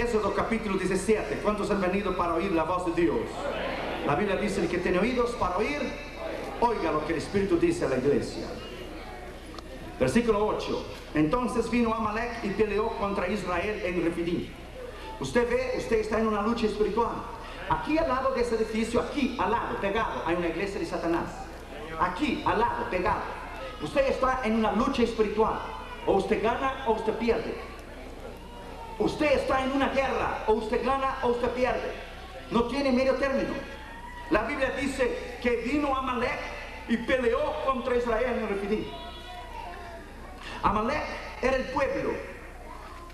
Éxodo capítulo 17. ¿Cuántos han venido para oír la voz de Dios? La Biblia dice, el que tiene oídos para oír, oiga lo que el Espíritu dice a la iglesia. Versículo 8. Entonces vino Amalek y peleó contra Israel en Refidim. Usted ve, usted está en una lucha espiritual. Aquí al lado de ese edificio, aquí al lado, pegado, hay una iglesia de Satanás. Aquí al lado, pegado. Usted está en una lucha espiritual. O usted gana o usted pierde. Usted está en una guerra. O usted gana o usted pierde. No tiene medio término. La Biblia dice que vino Amalek y peleó contra Israel en Refidim. Amalek era el pueblo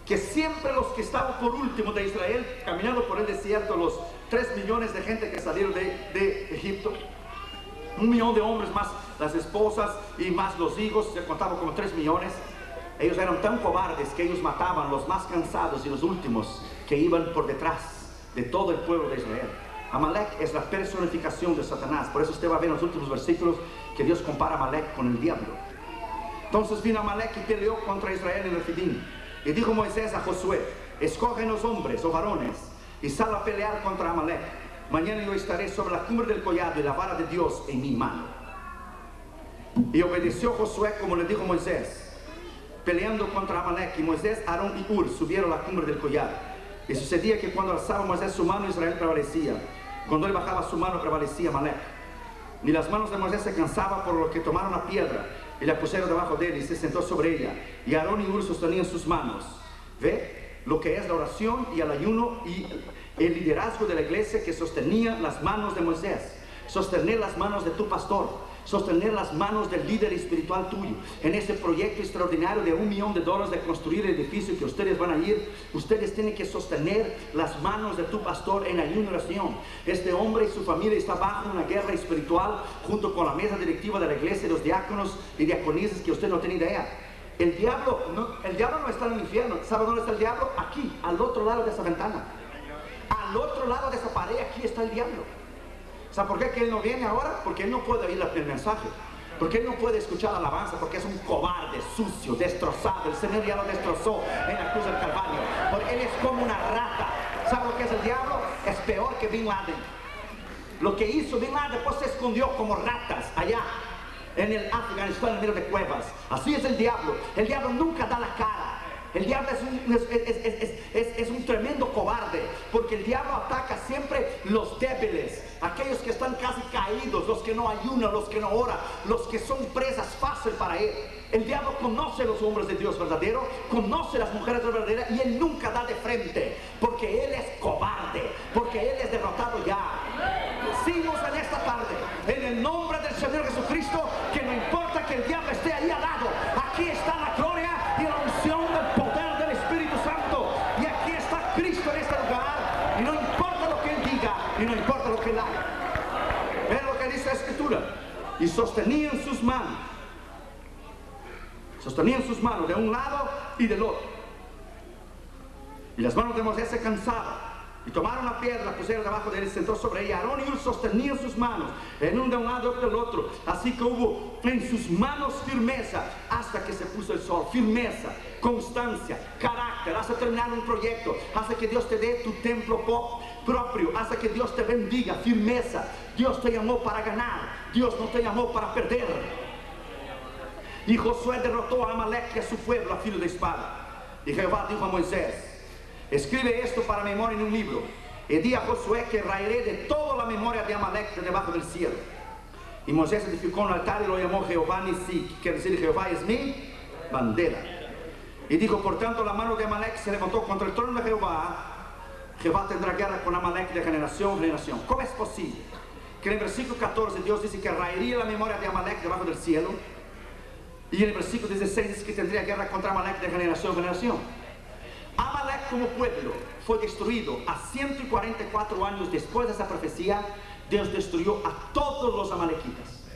que siempre los que estaban por último de Israel, caminando por el desierto, los tres millones de gente que salieron de, Egipto, un millón de hombres más las esposas y más los hijos, se contaban como tres millones. Ellos eran tan cobardes que ellos mataban los más cansados y los últimos que iban por detrás de todo el pueblo de Israel. Amalek es la personificación de Satanás. Por eso usted va a ver en los últimos versículos que Dios compara a Amalek con el diablo. Entonces vino Amalek y peleó contra Israel en Refidim. Y dijo Moisés a Josué, escogen los hombres o varones y sal a pelear contra Amalek. Mañana yo estaré sobre la cumbre del collado y la vara de Dios en mi mano. Y obedeció Josué como le dijo Moisés, peleando contra Amalek. Y Moisés, Aarón y Ur subieron a la cumbre del collado. Y sucedía que cuando alzaba Moisés su mano, Israel prevalecía. Cuando él bajaba su mano, prevalecía Amalek. Ni las manos de Moisés se cansaban por lo que tomaron una piedra y la pusieron debajo de él y se sentó sobre ella. Y Aarón y Ur sostenían sus manos. ¿Ve? Lo que es la oración y el ayuno y el liderazgo de la iglesia que sostenía las manos de Moisés. Sostener las manos de tu pastor. Sostener las manos del líder espiritual tuyo. En este proyecto extraordinario de un millón de dólares de construir el edificio que ustedes van a ir. Ustedes tienen que sostener las manos de tu pastor en ayuno oración. Este hombre y su familia está bajo una guerra espiritual junto con la mesa directiva de la iglesia, los diáconos y diaconisas que usted no tiene idea. El diablo, no, el diablo no está en el infierno. ¿Sabe dónde está el diablo? Aquí, al otro lado de esa ventana. Al otro lado de esa pared, aquí está el diablo. ¿Sabe por qué él no viene ahora? Porque él no puede oír el mensaje. Porque él no puede escuchar la alabanza, porque es un cobarde, sucio, destrozado. El Señor ya lo destrozó en la cruz del Calvario. Porque él es como una rata. ¿Sabe lo que es el diablo? Es peor que Bin Laden. Lo que hizo Bin Laden después se escondió como ratas allá en el Afganistán en medio de cuevas. Así es el diablo. El diablo nunca da la cara. El diablo es un, tremendo cobarde, porque el diablo ataca siempre los débiles, aquellos que están casi caídos, los que no ayunan, los que no oran, los que son presas fácil para él. El diablo conoce los hombres de Dios verdadero, conoce las mujeres verdaderas y él nunca da de frente, porque él es cobarde, porque él es derrotado ya. Decimos en esta tarde, en el nombre del Señor Jesucristo, que no importa que el diablo esté ahí al lado, aquí está la gloria y la unción del poder del Espíritu Santo. Y aquí está Cristo en este lugar. Y no importa lo que Él diga, y no importa lo que Él haga. Vean lo que dice la Escritura. Y sostenían sus manos. Sostenían sus manos de un lado y del otro. Y las manos de Moisés se cansaban. Y tomaron la piedra, pusieron debajo de él y sentó sobre ella. Aarón y Ur sostenían sus manos, en un de un lado y del otro. Así que hubo en sus manos firmeza hasta que se puso el sol. Firmeza, constancia, carácter, hasta terminar un proyecto, hasta que Dios te dé tu templo propio, hasta que Dios te bendiga. Firmeza. Dios te llamó para ganar, Dios no te llamó para perder. Y Josué derrotó a Amalek y a su pueblo a filo de espada. Y Jehová dijo a Moisés, Escribe esto para memoria en un libro. Y di a Josué que raeré de toda la memoria de Amalek de debajo del cielo. Y Moisés edificó un altar y lo llamó Jehová Nisi, que quiere decir Jehová es mi bandera. Y dijo, por tanto, la mano de Amalek se levantó contra el trono de Jehová. Jehová tendrá guerra con Amalek de generación en generación. ¿Cómo es posible? Que en el versículo 14 Dios dice que raería la memoria de Amalek debajo del cielo. Y en el versículo 16 dice que tendría guerra contra Amalek de generación en generación. Amalek como pueblo fue destruido a 144 años después de esa profecía. Dios destruyó a todos los amalequitas.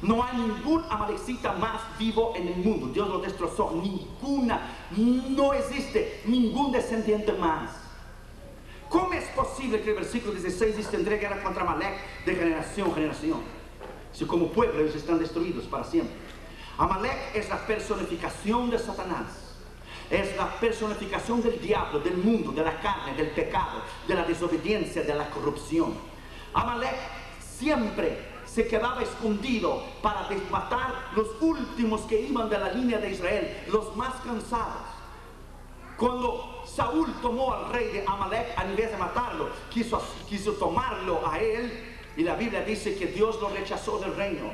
No hay ningún amalecita más vivo en el mundo. Dios lo destrozó. Ninguna. No existe ningún descendiente más. ¿Cómo es posible que el versículo 16 dice tendré guerra contra Amalek de generación en generación? Si como pueblo ellos están destruidos para siempre. Amalek es la personificación de Satanás. es la personificación del diablo, del mundo, de la carne, del pecado, de la desobediencia, de la corrupción. Amalek siempre se quedaba escondido para matar los últimos que iban de la línea de Israel, los más cansados. Cuando Saúl tomó al rey de Amalek, a vez de matarlo, quiso, quiso tomarlo a él, y la Biblia dice que Dios lo rechazó del reino.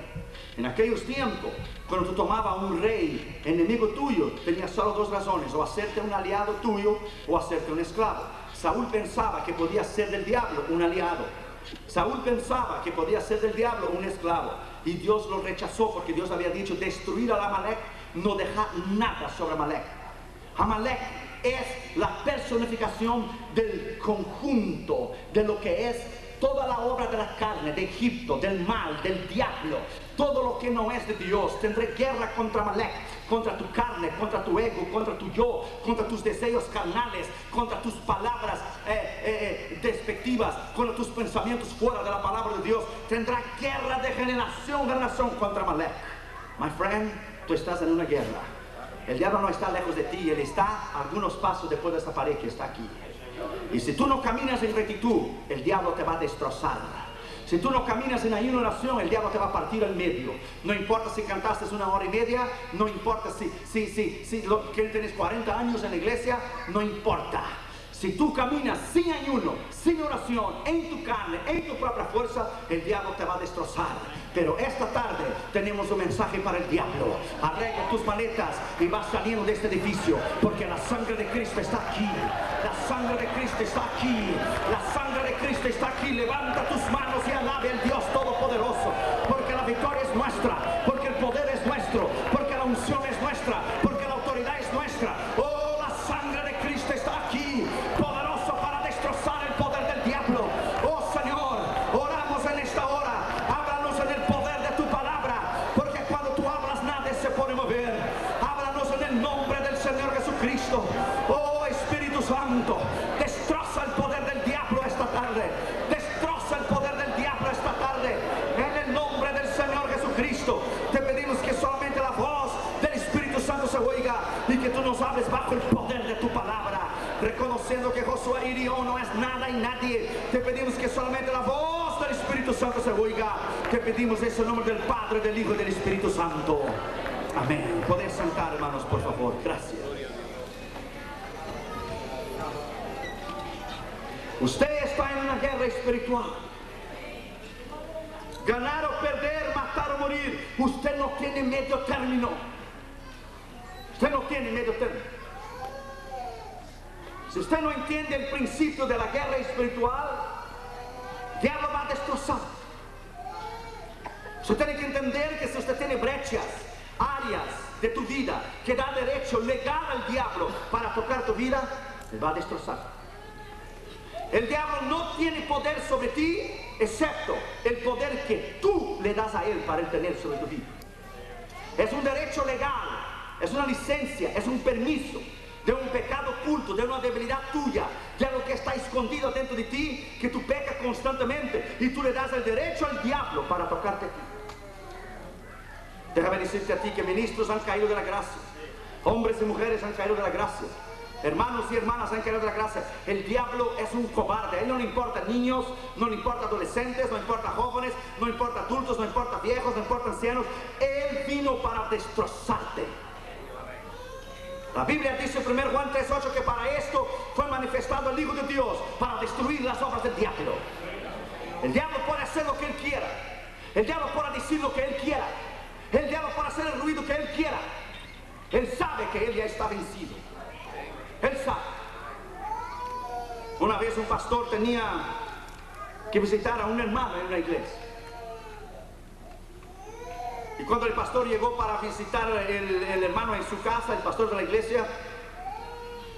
En aquellos tiempos, cuando tú tomabas un rey enemigo tuyo, tenías solo dos razones, o hacerte un aliado tuyo o hacerte un esclavo. Saúl pensaba que podía ser del diablo un aliado. Saúl pensaba que podía ser del diablo un esclavo. Y Dios lo rechazó porque Dios había dicho, destruir a Amalek, no dejar nada sobre Amalek. Amalek es la personificación del conjunto de lo que es toda la obra de la carne, de Egipto, del mal, del diablo, todo lo que no es de Dios. Tendré guerra contra Malek, contra tu carne, contra tu ego, contra tu yo, contra tus deseos carnales, contra tus palabras eh, eh, eh, despectivas, contra tus pensamientos fuera de la palabra de Dios. Tendrá guerra de generación en generación contra Malek. My friend, tú estás en una guerra. El diablo no está lejos de ti, él está a algunos pasos después de esta pared que está aquí. Y si tú no caminas en rectitud, el diablo te va a destrozar. Si tú no caminas en ayuno oración, el diablo te va a partir al medio. No importa si cantaste una hora y media, no importa si, si, si, si lo, que tienes 40 años en la iglesia, no importa. Si tú caminas sin ayuno, sin oración, en tu carne, en tu propia fuerza, el diablo te va a destrozar. Pero esta tarde tenemos un mensaje para el diablo. Arregla tus maletas y vas saliendo de este edificio, porque la sangre de Cristo está aquí. La sangre de Cristo está aquí. La sangre de Cristo está aquí. Levanta tus manos y alabe al Dios Todopoderoso, porque la victoria es nuestra, porque el poder es nuestro, porque la unción es nuestra, porque la autoridad es nuestra. Oh, la sangre de Cristo está aquí, poderoso para destrozar el poder del diablo. Oh Señor, oramos en esta hora. Háblanos en el poder de tu palabra, porque cuando tú hablas nadie se puede mover. Háblanos en el nombre del Señor Jesucristo. Oh Espíritu Santo, destroza el poder del diablo esta tarde. Destroza el poder del diablo esta tarde. En el nombre del Señor Jesucristo, te pedimos que solamente la voz del Espíritu Santo se oiga y que tú nos hables bajo el poder de tu palabra. Y yo no es nada y nadie. Te pedimos que solamente la voz del Espíritu Santo se oiga. Te pedimos ese nombre del Padre, del Hijo y del Espíritu Santo. Amén. Poder sentar, hermanos, por favor. Gracias. Usted está en una guerra espiritual. Ganar o perder, matar o morir. Usted no tiene medio término. Usted no tiene medio término. Si usted no entiende el principio de la guerra espiritual, el diablo va a destrozar. Usted tiene que entender que si usted tiene brechas, áreas de tu vida que da derecho legal al diablo para tocar tu vida, él va a destrozar. El diablo no tiene poder sobre ti, excepto el poder que tú le das a él para él tener sobre tu vida. Es un derecho legal, es una licencia, es un permiso de un pecado oculto, de una debilidad tuya, de algo que está escondido dentro de ti, que tú pecas constantemente y tú le das el derecho al diablo para tocarte a ti. Déjame decirte a ti que ministros han caído de la gracia, hombres y mujeres han caído de la gracia. Hermanos y hermanas han caído de la gracia. El diablo es un cobarde. A él no le importa niños, no le importa adolescentes, no importa jóvenes, no importa adultos, no importa viejos, no importa ancianos. Él vino para destrozarte. La Biblia dice en 1 Juan 3.8 que para esto fue manifestado el Hijo de Dios, para destruir las obras del diablo. El diablo puede hacer lo que él quiera. El diablo puede decir lo que él quiera. El diablo puede hacer el ruido que él quiera. Él sabe que él ya está vencido. Él sabe. Una vez un pastor tenía que visitar a un hermano en una iglesia. Y cuando el pastor llegó para visitar el, el hermano en su casa, el pastor de la iglesia,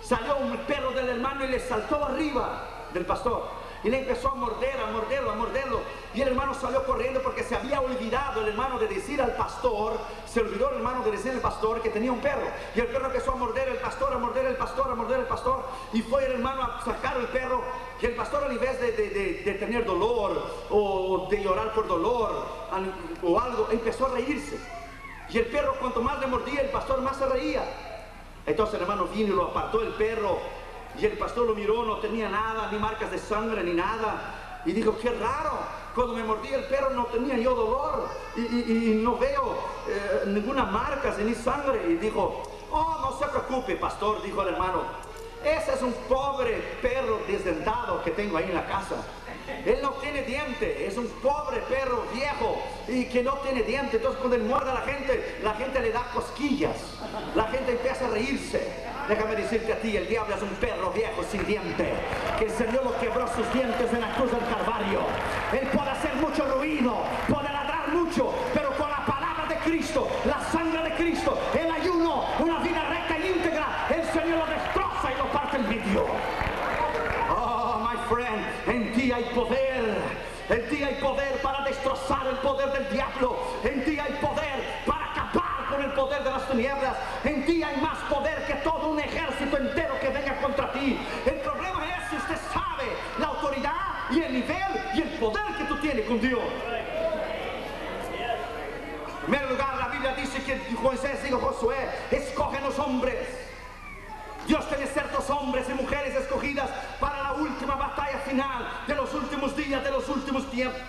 salió un perro del hermano y le saltó arriba del pastor. Y le empezó a morder, a morderlo, a morderlo. Y el hermano salió corriendo porque se había olvidado el hermano de decir al pastor, se olvidó el hermano de decir al pastor que tenía un perro. Y el perro empezó a morder al pastor, a morder al pastor, a morder al pastor. Y fue el hermano a sacar el perro. Y el pastor, en vez de, de, de, de tener dolor o de llorar por dolor o algo, empezó a reírse. Y el perro, cuanto más le mordía, el pastor más se reía. Entonces el hermano vino y lo apartó el perro. Y el pastor lo miró, no tenía nada, ni marcas de sangre, ni nada. Y dijo, qué raro, cuando me mordí el perro no tenía yo dolor. Y, no veo eh, ninguna marca, ni sangre. Y dijo, oh, no se preocupe, pastor, dijo el hermano. Ese es un pobre perro desdentado que tengo ahí en la casa. Él no tiene diente, es un pobre perro viejo y que no tiene diente. Entonces cuando él muerde a la gente, la gente le da cosquillas. La gente empieza a reírse. Déjame decirte a ti, el diablo es un perro viejo sin diente. Que el Señor lo quebró sus dientes en la cruz del Calvario. Él puede hacer mucho ruido, puede ladrar mucho, pero con la palabra de Cristo, la sangre de Cristo, el ayuno, una vida recta y íntegra, el Señor lo destroza y lo parte en medio. Oh, my friend, en ti hay poder. En ti hay poder para destrozar el poder del diablo. En ti hay poder para acabar con el poder de las tinieblas. En ti hay más poder que todo un ejército entero que venga contra ti. El problema es si usted sabe la autoridad y el nivel y el poder que tú tienes con Dios. En primer lugar, la Biblia dice que Moisés dijo Josué, escogen los hombres. Dios tiene ciertos hombres y mujeres escogidas para la última batalla final de los últimos días, de los últimos tiempos.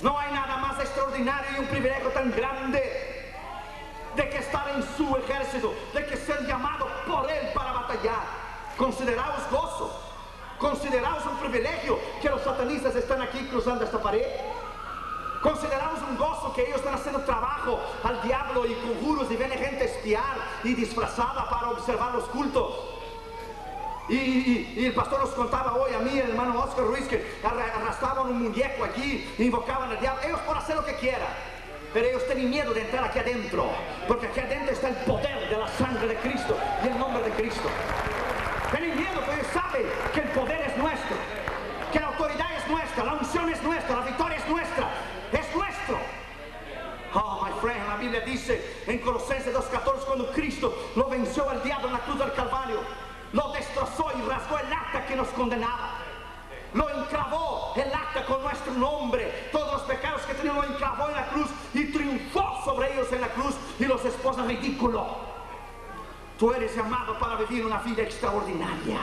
No hay nada más extraordinario y un privilegio tan grande de que estar en su ejército, de que ser llamado por Él para batallar. Consideraos gozo, consideraos un privilegio que los satanistas están aquí cruzando esta pared. Consideramos un gozo que ellos están haciendo trabajo al diablo y conjuros y viene gente espiar y disfrazada para observar los cultos. Y, el pastor nos contaba hoy a mí, el hermano Oscar Ruiz, que arrastraban un muñeco aquí, invocaban al diablo. Ellos por hacer lo que quieran. Pero ellos tienen miedo de entrar aquí adentro, porque aquí adentro está el poder de la sangre de Cristo y el nombre de Cristo. Tienen miedo porque ellos saben que el poder es nuestro, que la autoridad es nuestra, la unción es nuestra, la victoria es nuestra es nuestro. Oh, my friend, la Biblia dice en Colosenses 2.14 cuando Cristo lo venció al diablo en la cruz del Calvario, lo destrozó y rasgó el acta que nos condenaba. Lo enclavó el acta con nuestro nombre. Todos los pecados que teníamos lo enclavó en la cruz y triunfó sobre ellos en la cruz y los esposa ridículo. Tú eres llamado para vivir una vida extraordinaria.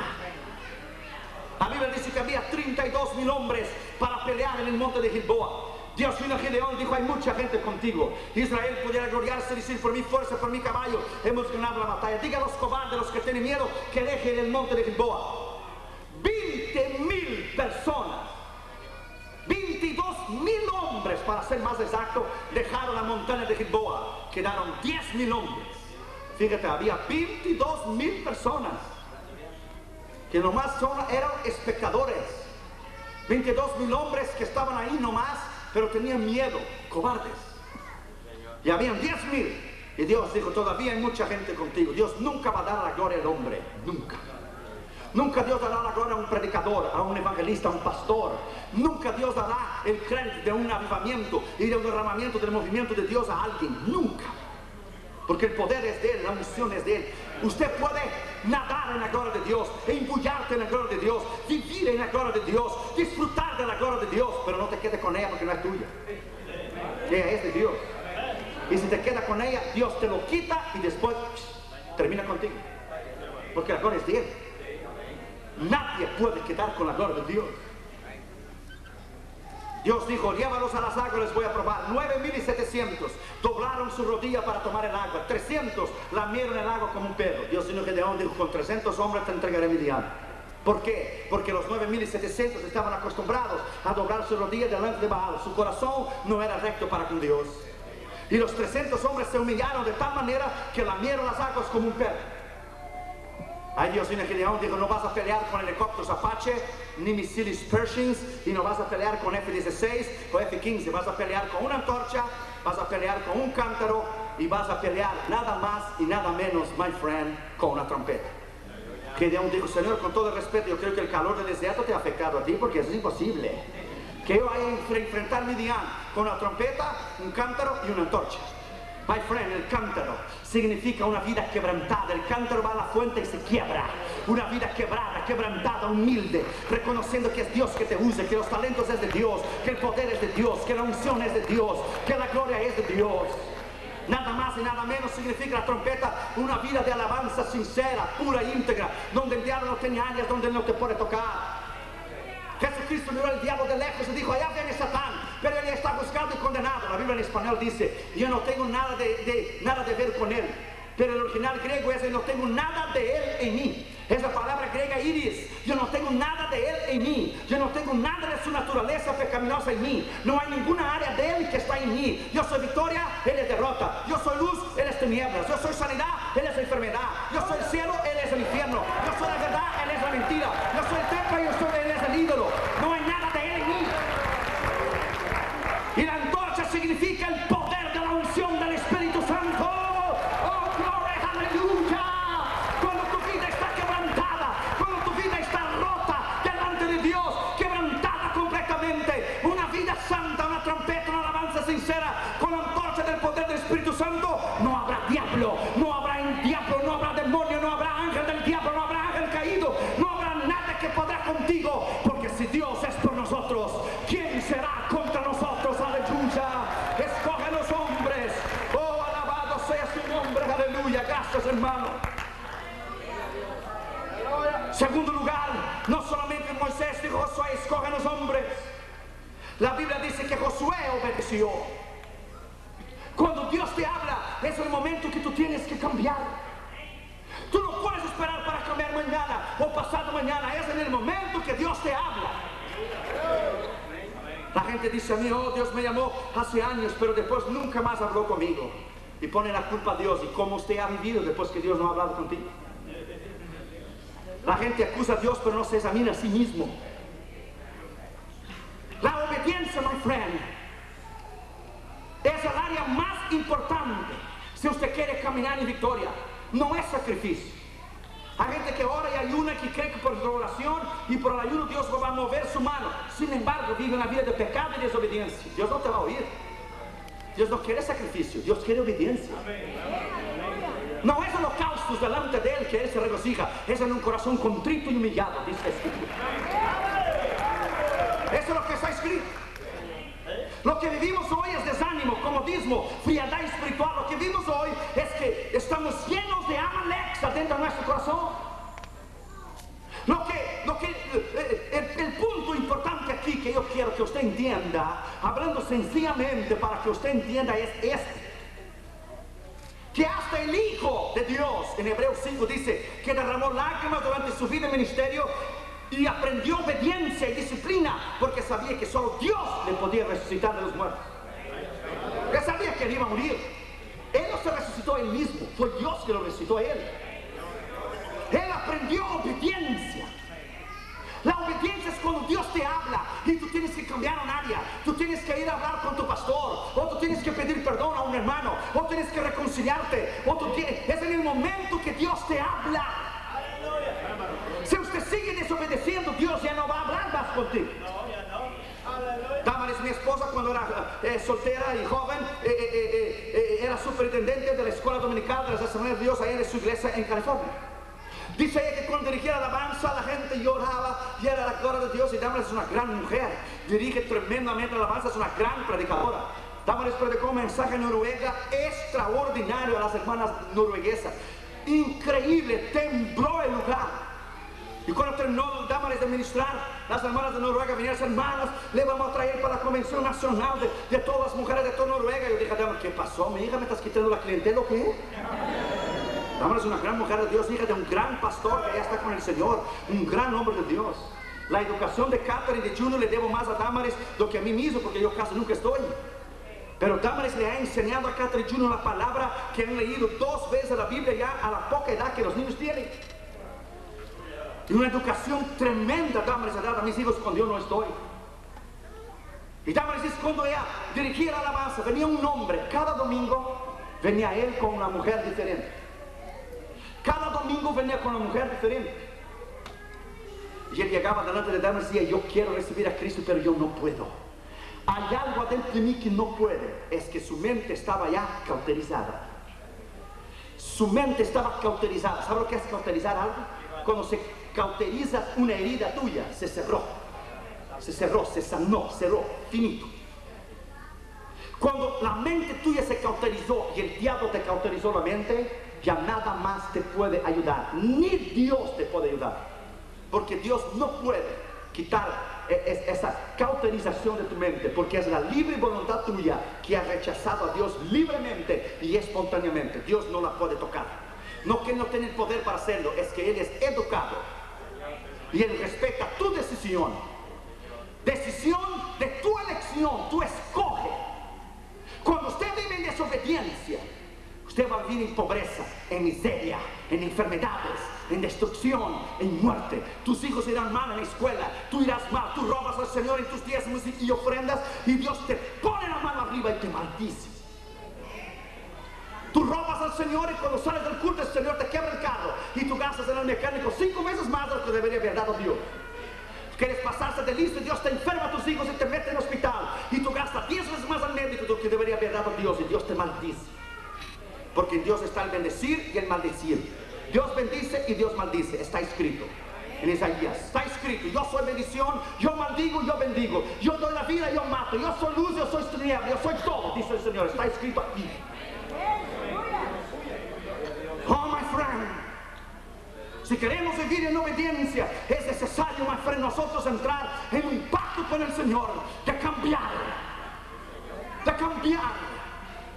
La Biblia dice que había 32 mil hombres para pelear en el monte de Gilboa. Dios vino a Gedeón y dijo, hay mucha gente contigo. Israel pudiera gloriarse y decir, por mi fuerza, por mi caballo, hemos ganado la batalla. Diga a los cobardes, los que tienen miedo, que dejen el monte de Gilboa. 20 mil personas, 22 mil hombres, para ser más exacto, dejaron la montaña de Gilboa. Quedaron 10 mil hombres. Fíjate, había 22 mil personas que nomás son, eran espectadores. 22 mil hombres que estaban ahí nomás pero tenían miedo, cobardes. Y habían diez mil. Y Dios dijo, todavía hay mucha gente contigo. Dios nunca va a dar la gloria al hombre, nunca. Nunca Dios dará la gloria a un predicador, a un evangelista, a un pastor. Nunca Dios dará el crédito de un avivamiento y de un derramamiento del movimiento de Dios a alguien. Nunca. Porque el poder es de Él, la unción es de Él. Usted puede nadar en la gloria de Dios, e en la gloria de Dios, vivir en la gloria de Dios, disfrutar de la gloria de Dios, pero no te quedes con ella porque no es tuya. Ella es de Dios. Y si te queda con ella, Dios te lo quita y después termina contigo. Porque la gloria es de Él. Nadie puede quedar con la gloria de Dios. Dios dijo, llévalos a las aguas, les voy a probar. 9700 doblaron su rodilla para tomar el agua. 300 lamieron el agua como un perro. Dios dijo que dijo, con 300 hombres te entregaré mi diablo. ¿Por qué? Porque los 9700 estaban acostumbrados a doblar su rodilla delante de Baal. Su corazón no era recto para con Dios. Y los 300 hombres se humillaron de tal manera que lamieron las aguas como un perro. Ay Dios viene Gedeón dijo, no vas a pelear con helicópteros Apache, ni misiles Pershings, y no vas a pelear con F-16 o F-15, vas a pelear con una antorcha, vas a pelear con un cántaro, y vas a pelear nada más y nada menos, my friend, con una trompeta. Gedeón dijo, Señor, con todo el respeto, yo creo que el calor del desierto te ha afectado a ti, porque eso es imposible. Que yo vaya a enfrentar mi día con una trompeta, un cántaro y una antorcha. My friend, el cántaro significa una vida quebrantada. El cántaro va a la fuente y se quiebra. Una vida quebrada, quebrantada, humilde, reconociendo que es Dios que te use, que los talentos es de Dios, que el poder es de Dios, que la unción es de Dios, que la gloria es de Dios. Nada más y nada menos significa la trompeta una vida de alabanza sincera, pura íntegra, donde el diablo no tiene áreas donde no te puede tocar. Jesucristo miró al diablo de lejos y dijo, allá viene Satán, pero él está buscado y condenado. La Biblia en español dice, yo no tengo nada de, nada de ver con él. Pero el original griego es, no tengo nada de él en mí. Es la palabra griega iris. Yo no tengo nada de él en mí. Yo no tengo nada de su naturaleza pecaminosa en mí. No hay ninguna área de él que está en mí. Yo soy victoria, él es derrota. Yo soy luz, él es tinieblas. Yo soy sanidad, él es enfermedad. Yo soy el cielo, pone la culpa a Dios. ¿Y cómo usted ha vivido después que Dios no ha hablado contigo? La gente acusa a Dios, pero no se examina a sí mismo. La obediencia, my friend, es el área más importante si usted quiere caminar en victoria. No es sacrificio. Hay gente que ora y ayuna que cree que por la oración y por el ayuno Dios va a mover su mano. Sin embargo, vive una vida de pecado y desobediencia. Dios no te va a oír. Dios no quiere sacrificio, Dios quiere obediencia. No es holocaustos delante de Él que Él se regocija, es en un corazón contrito y humillado, dice la Escritura. Eso es lo que está escrito. Lo que vivimos hoy es desánimo, comodismo, frialdad espiritual. Lo que vivimos hoy es que estamos llenos de Amalek adentro de nuestro corazón. Lo que, lo que, eh, el, el punto importante aquí que yo quiero que usted entienda, hablando sencillamente para que usted entienda, es este. Que hasta el Hijo de Dios, en Hebreos 5 dice, que derramó lágrimas durante su vida en ministerio y aprendió obediencia y disciplina, porque sabía que solo Dios le podía resucitar de los muertos. Él sabía que él iba a morir. Él no se resucitó él mismo, fue Dios que lo resucitó a él. Él aprendió obediencia. La obediencia es cuando Dios te habla y tú tienes que cambiar un área. Tú tienes que ir a hablar con tu pastor, o tú tienes que pedir perdón a un hermano, o tienes que reconciliarte, o tú tienes... Es en el momento que Dios te habla. Contigo. Damaris, mi esposa, cuando era eh, soltera y joven, eh, eh, eh, eh, era superintendente de la escuela dominical de las Asambleas de Dios ahí en su iglesia en California. Dice ella que cuando dirigía la alabanza la gente lloraba y era la gloria de Dios y Damaris es una gran mujer, dirige tremendamente la alabanza, es una gran predicadora. Damaris predicó un mensaje en Noruega extraordinario a las hermanas norueguesas. Increíble, tembló el lugar. Y cuando terminó Damaris de ministrar, las hermanas de Noruega vinieron, hermanas, le vamos a traer para la convención nacional de, de todas las mujeres de toda Noruega. Yo dije, Damaris, ¿qué pasó? Mi hija me estás quitando la clientela o qué? Damaris es una gran mujer de Dios, hija de un gran pastor que ya está con el Señor, un gran hombre de Dios. La educación de Catherine y de Juno le debo más a Damaris do que a mí mismo, porque yo casi nunca estoy. Pero Damaris le ha enseñado a Catherine y Juno la palabra que han leído dos veces la Biblia ya a la poca edad que los niños tienen. Y una educación tremenda Damaris ha dado a mis hijos cuando yo no estoy. Y Damaris dice, cuando ella dirigía la alabanza, venía un hombre, cada domingo venía él con una mujer diferente. Cada domingo venía con una mujer diferente. Y él llegaba delante de Damaris y decía, yo quiero recibir a Cristo, pero yo no puedo. Hay algo adentro de mí que no puede. Es que su mente estaba ya cauterizada. Su mente estaba cauterizada. ¿Sabe lo que es cauterizar algo? Cuando se cauteriza una herida tuya, se cerró. Se cerró, se sanó, cerró, finito. Cuando la mente tuya se cauterizó y el diablo te cauterizó la mente, ya nada más te puede ayudar. Ni Dios te puede ayudar. Porque Dios no puede quitar e- esa cauterización de tu mente, porque es la libre voluntad tuya que ha rechazado a Dios libremente y espontáneamente. Dios no la puede tocar. No que no tiene el poder para hacerlo, es que Él es educado y Él respeta tu decisión. Decisión de tu elección, tú escoge. Cuando usted vive en desobediencia, usted va a vivir en pobreza, en miseria, en enfermedades, en destrucción, en muerte. Tus hijos irán mal en la escuela, tú irás mal, tú robas al Señor en tus diezmos y ofrendas y Dios te pone la mano arriba y te maldice. Tú robas al Señor y cuando sales del culto el Señor te quebra el carro y tú gastas en el mecánico cinco veces más de lo que debería haber dado Dios. Quieres pasarse de listo y Dios te enferma a tus hijos y te mete en el hospital y tú gastas diez veces más al médico de lo que debería haber dado Dios y Dios te maldice. Porque en Dios está el bendecir y el maldecir. Dios bendice y Dios maldice. Está escrito en Isaías. Está escrito. Yo soy bendición, yo maldigo, yo bendigo. Yo doy la vida, yo mato. Yo soy luz, yo soy tiniebla, yo soy todo, dice el Señor. Está escrito aquí. Oh, my friend. Si queremos vivir en obediencia, es necesario, my friend, nosotros entrar en un pacto con el Señor de cambiar. De cambiar.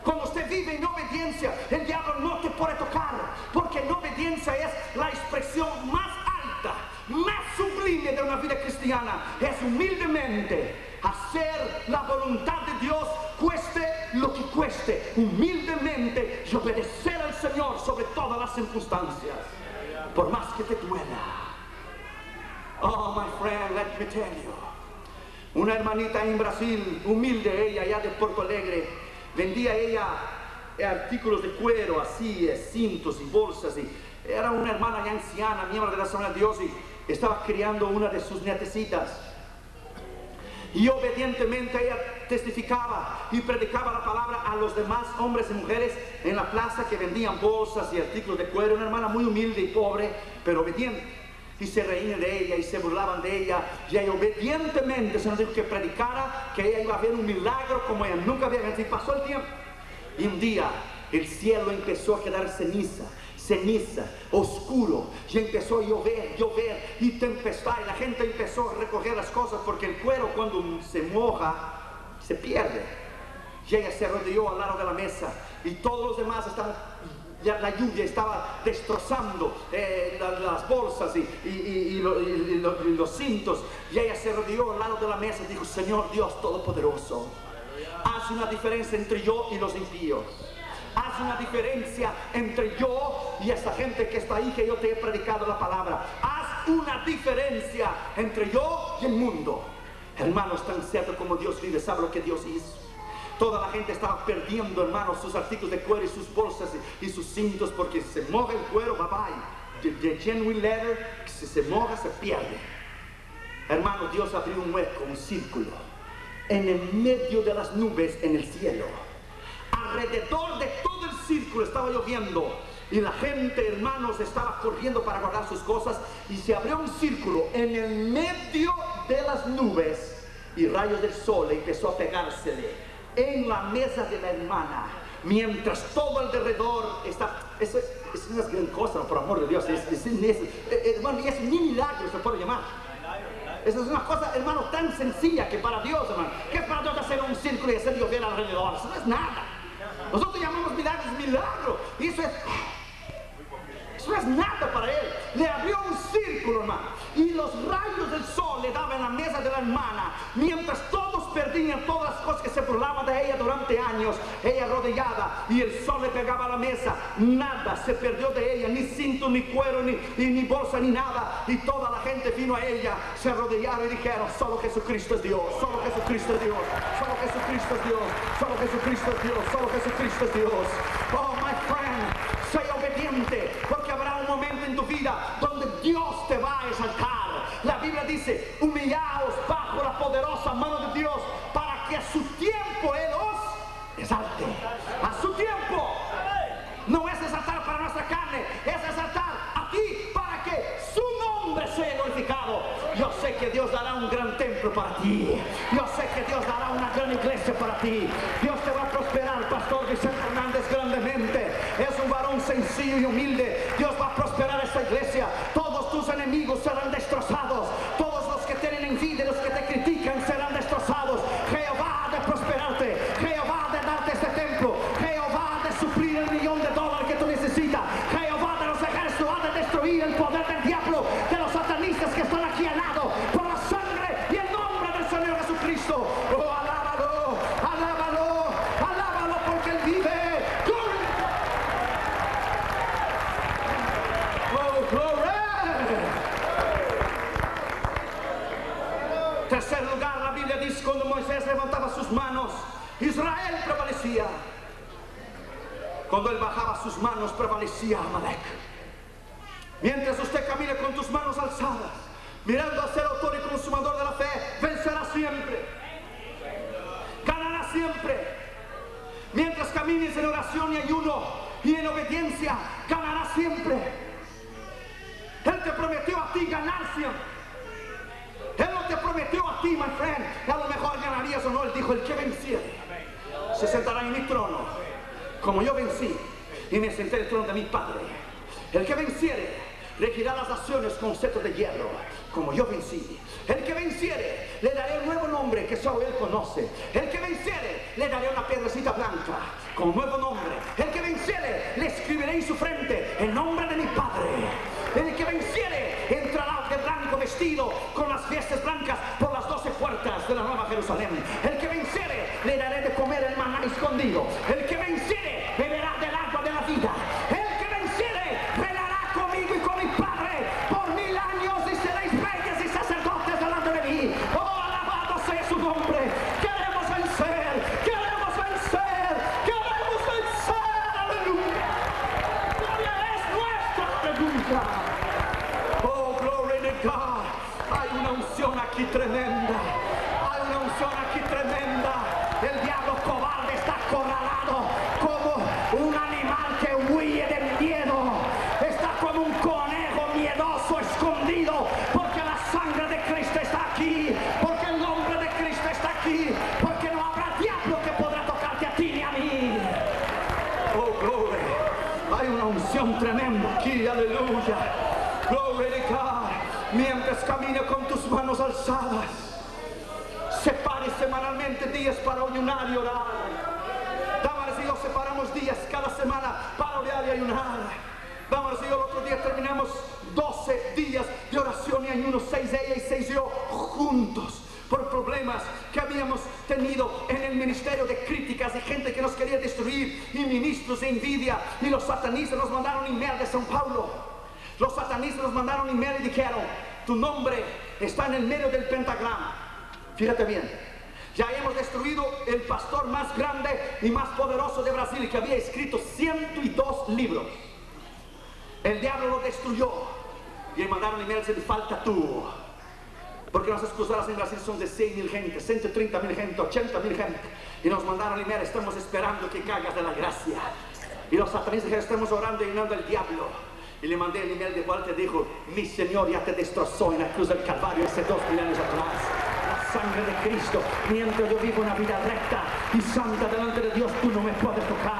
Cuando usted vive en obediencia, el diablo no te puede tocar, porque en obediencia es la expresión más alta, más sublime de una vida cristiana. Es humildemente hacer la voluntad de Dios, cueste lo que cueste, humildemente y obedecer al Señor sobre todas las circunstancias, por más que te duela. Oh, my friend, let me tell you. Una hermanita en Brasil, humilde ella, allá de Porto Alegre, vendía ella artículos de cuero, así, eh, cintos y bolsas. Y era una hermana ya anciana, miembro de la Asamblea de Dios, y estaba criando una de sus nietecitas. Y obedientemente ella testificaba y predicaba la palabra a los demás hombres y mujeres en la plaza que vendían bolsas y artículos de cuero. Una hermana muy humilde y pobre, pero obediente. Y se reían de ella y se burlaban de ella. Y ella obedientemente se nos dijo que predicara que ella iba a ver un milagro como ella nunca había visto. Y pasó el tiempo. Y un día el cielo empezó a quedar ceniza ceniza, oscuro, y empezó a llover, llover y tempestad, y la gente empezó a recoger las cosas porque el cuero cuando se moja se pierde. Y ella se rodeó al lado de la mesa y todos los demás estaban, la lluvia estaba destrozando eh, la- las bolsas y, y los cintos, y ella se rodeó al lado de la mesa y dijo, Señor Dios Todopoderoso, haz una diferencia entre yo y los impíos. Haz una diferencia entre yo y esta gente que está ahí que yo te he predicado la palabra. Haz una diferencia entre yo y el mundo. Hermanos, tan cierto como Dios vive, ¿sabe lo que Dios hizo? Toda la gente estaba perdiendo, hermanos, sus artículos de cuero y sus bolsas y, sus cintos porque se moja el cuero, bye bye. The, the genuine leather, si se moja, se pierde. Hermano, Dios abrió un hueco, un círculo, en el medio de las nubes en el cielo. Alrededor de todo el círculo estaba lloviendo y la gente, hermanos, estaba corriendo para guardar sus cosas y se abrió un círculo en el medio de las nubes y rayos del sol empezó a pegársele en la mesa de la hermana. Mientras todo alrededor está, eso, no es gran cosa, por amor de Dios, es, es, es- eh, hermano, es ni milagro se puede llamar. Esa es una cosa, hermano, tan sencilla que para Dios, hermano. ¿Qué es para Dios hacer un círculo y hacer llover alrededor? Eso no es nada. Nosotros llamamos milagros milagro. Eso es. Eso es nada para él. Le abrió un círculo, hermano. Y los rayos del sol le daban en la mesa de la hermana. Mientras todos perdían todas las cosas que se burlaban de ella durante años. Ella rodeada y el sol le pegaba a la mesa. Nada se perdió de ella. Ni cinto, ni cuero, ni, ni, ni bolsa, ni nada. Y toda la gente vino a ella. Se arrodillaron y dijeron, solo Jesucristo es Dios. Solo Jesucristo es Dios. Solo Jesucristo es Dios. Solo Jesucristo es Dios. Solo Jesucristo es Dios. Oh, my friend. Sé donde Dios te va a exaltar. La Biblia dice, humillaos bajo la poderosa mano de Dios para que a su tiempo Él os exalte. A su tiempo. No es exaltar para nuestra carne, es exaltar a ti para que su nombre sea glorificado. Yo sé que Dios dará un gran templo para ti. Yo sé que Dios dará una gran iglesia para ti. Dios te va a prosperar, Pastor Vicente Hernández, grandemente. Es un varón sencillo y humilde. Dios del maná escondido. El que venciere beberá del agua Separe semanalmente días para ayunar y orar. Damas y yo separamos días cada semana para orar y ayunar. Damas y yo el otro día terminamos 12 días de oración y ayuno, 6 ella y 6 yo juntos por problemas que habíamos tenido en el ministerio de críticas de gente que nos quería destruir y ministros de envidia y los satanistas nos mandaron email de San Paulo. Los satanistas nos mandaron email y dijeron, tu nombre está en el medio del pentagrama. Fíjate bien, ya hemos destruido el pastor más grande y más poderoso de Brasil que había escrito 102 libros. El diablo lo destruyó y le mandaron emails de falta tú. Porque las excusadas en Brasil son de 6 mil gente, 130 mil gente, 80 mil gente. Y nos mandaron email, estamos esperando que caigas de la gracia. Y los satanistas estamos orando y llenando al diablo. Y le mandé el email de vuelta y dijo, mi Señor ya te destrozó en la cruz del Calvario hace dos mil años atrás. La sangre de Cristo, mientras yo vivo una vida recta y santa delante de Dios, tú no me puedes tocar.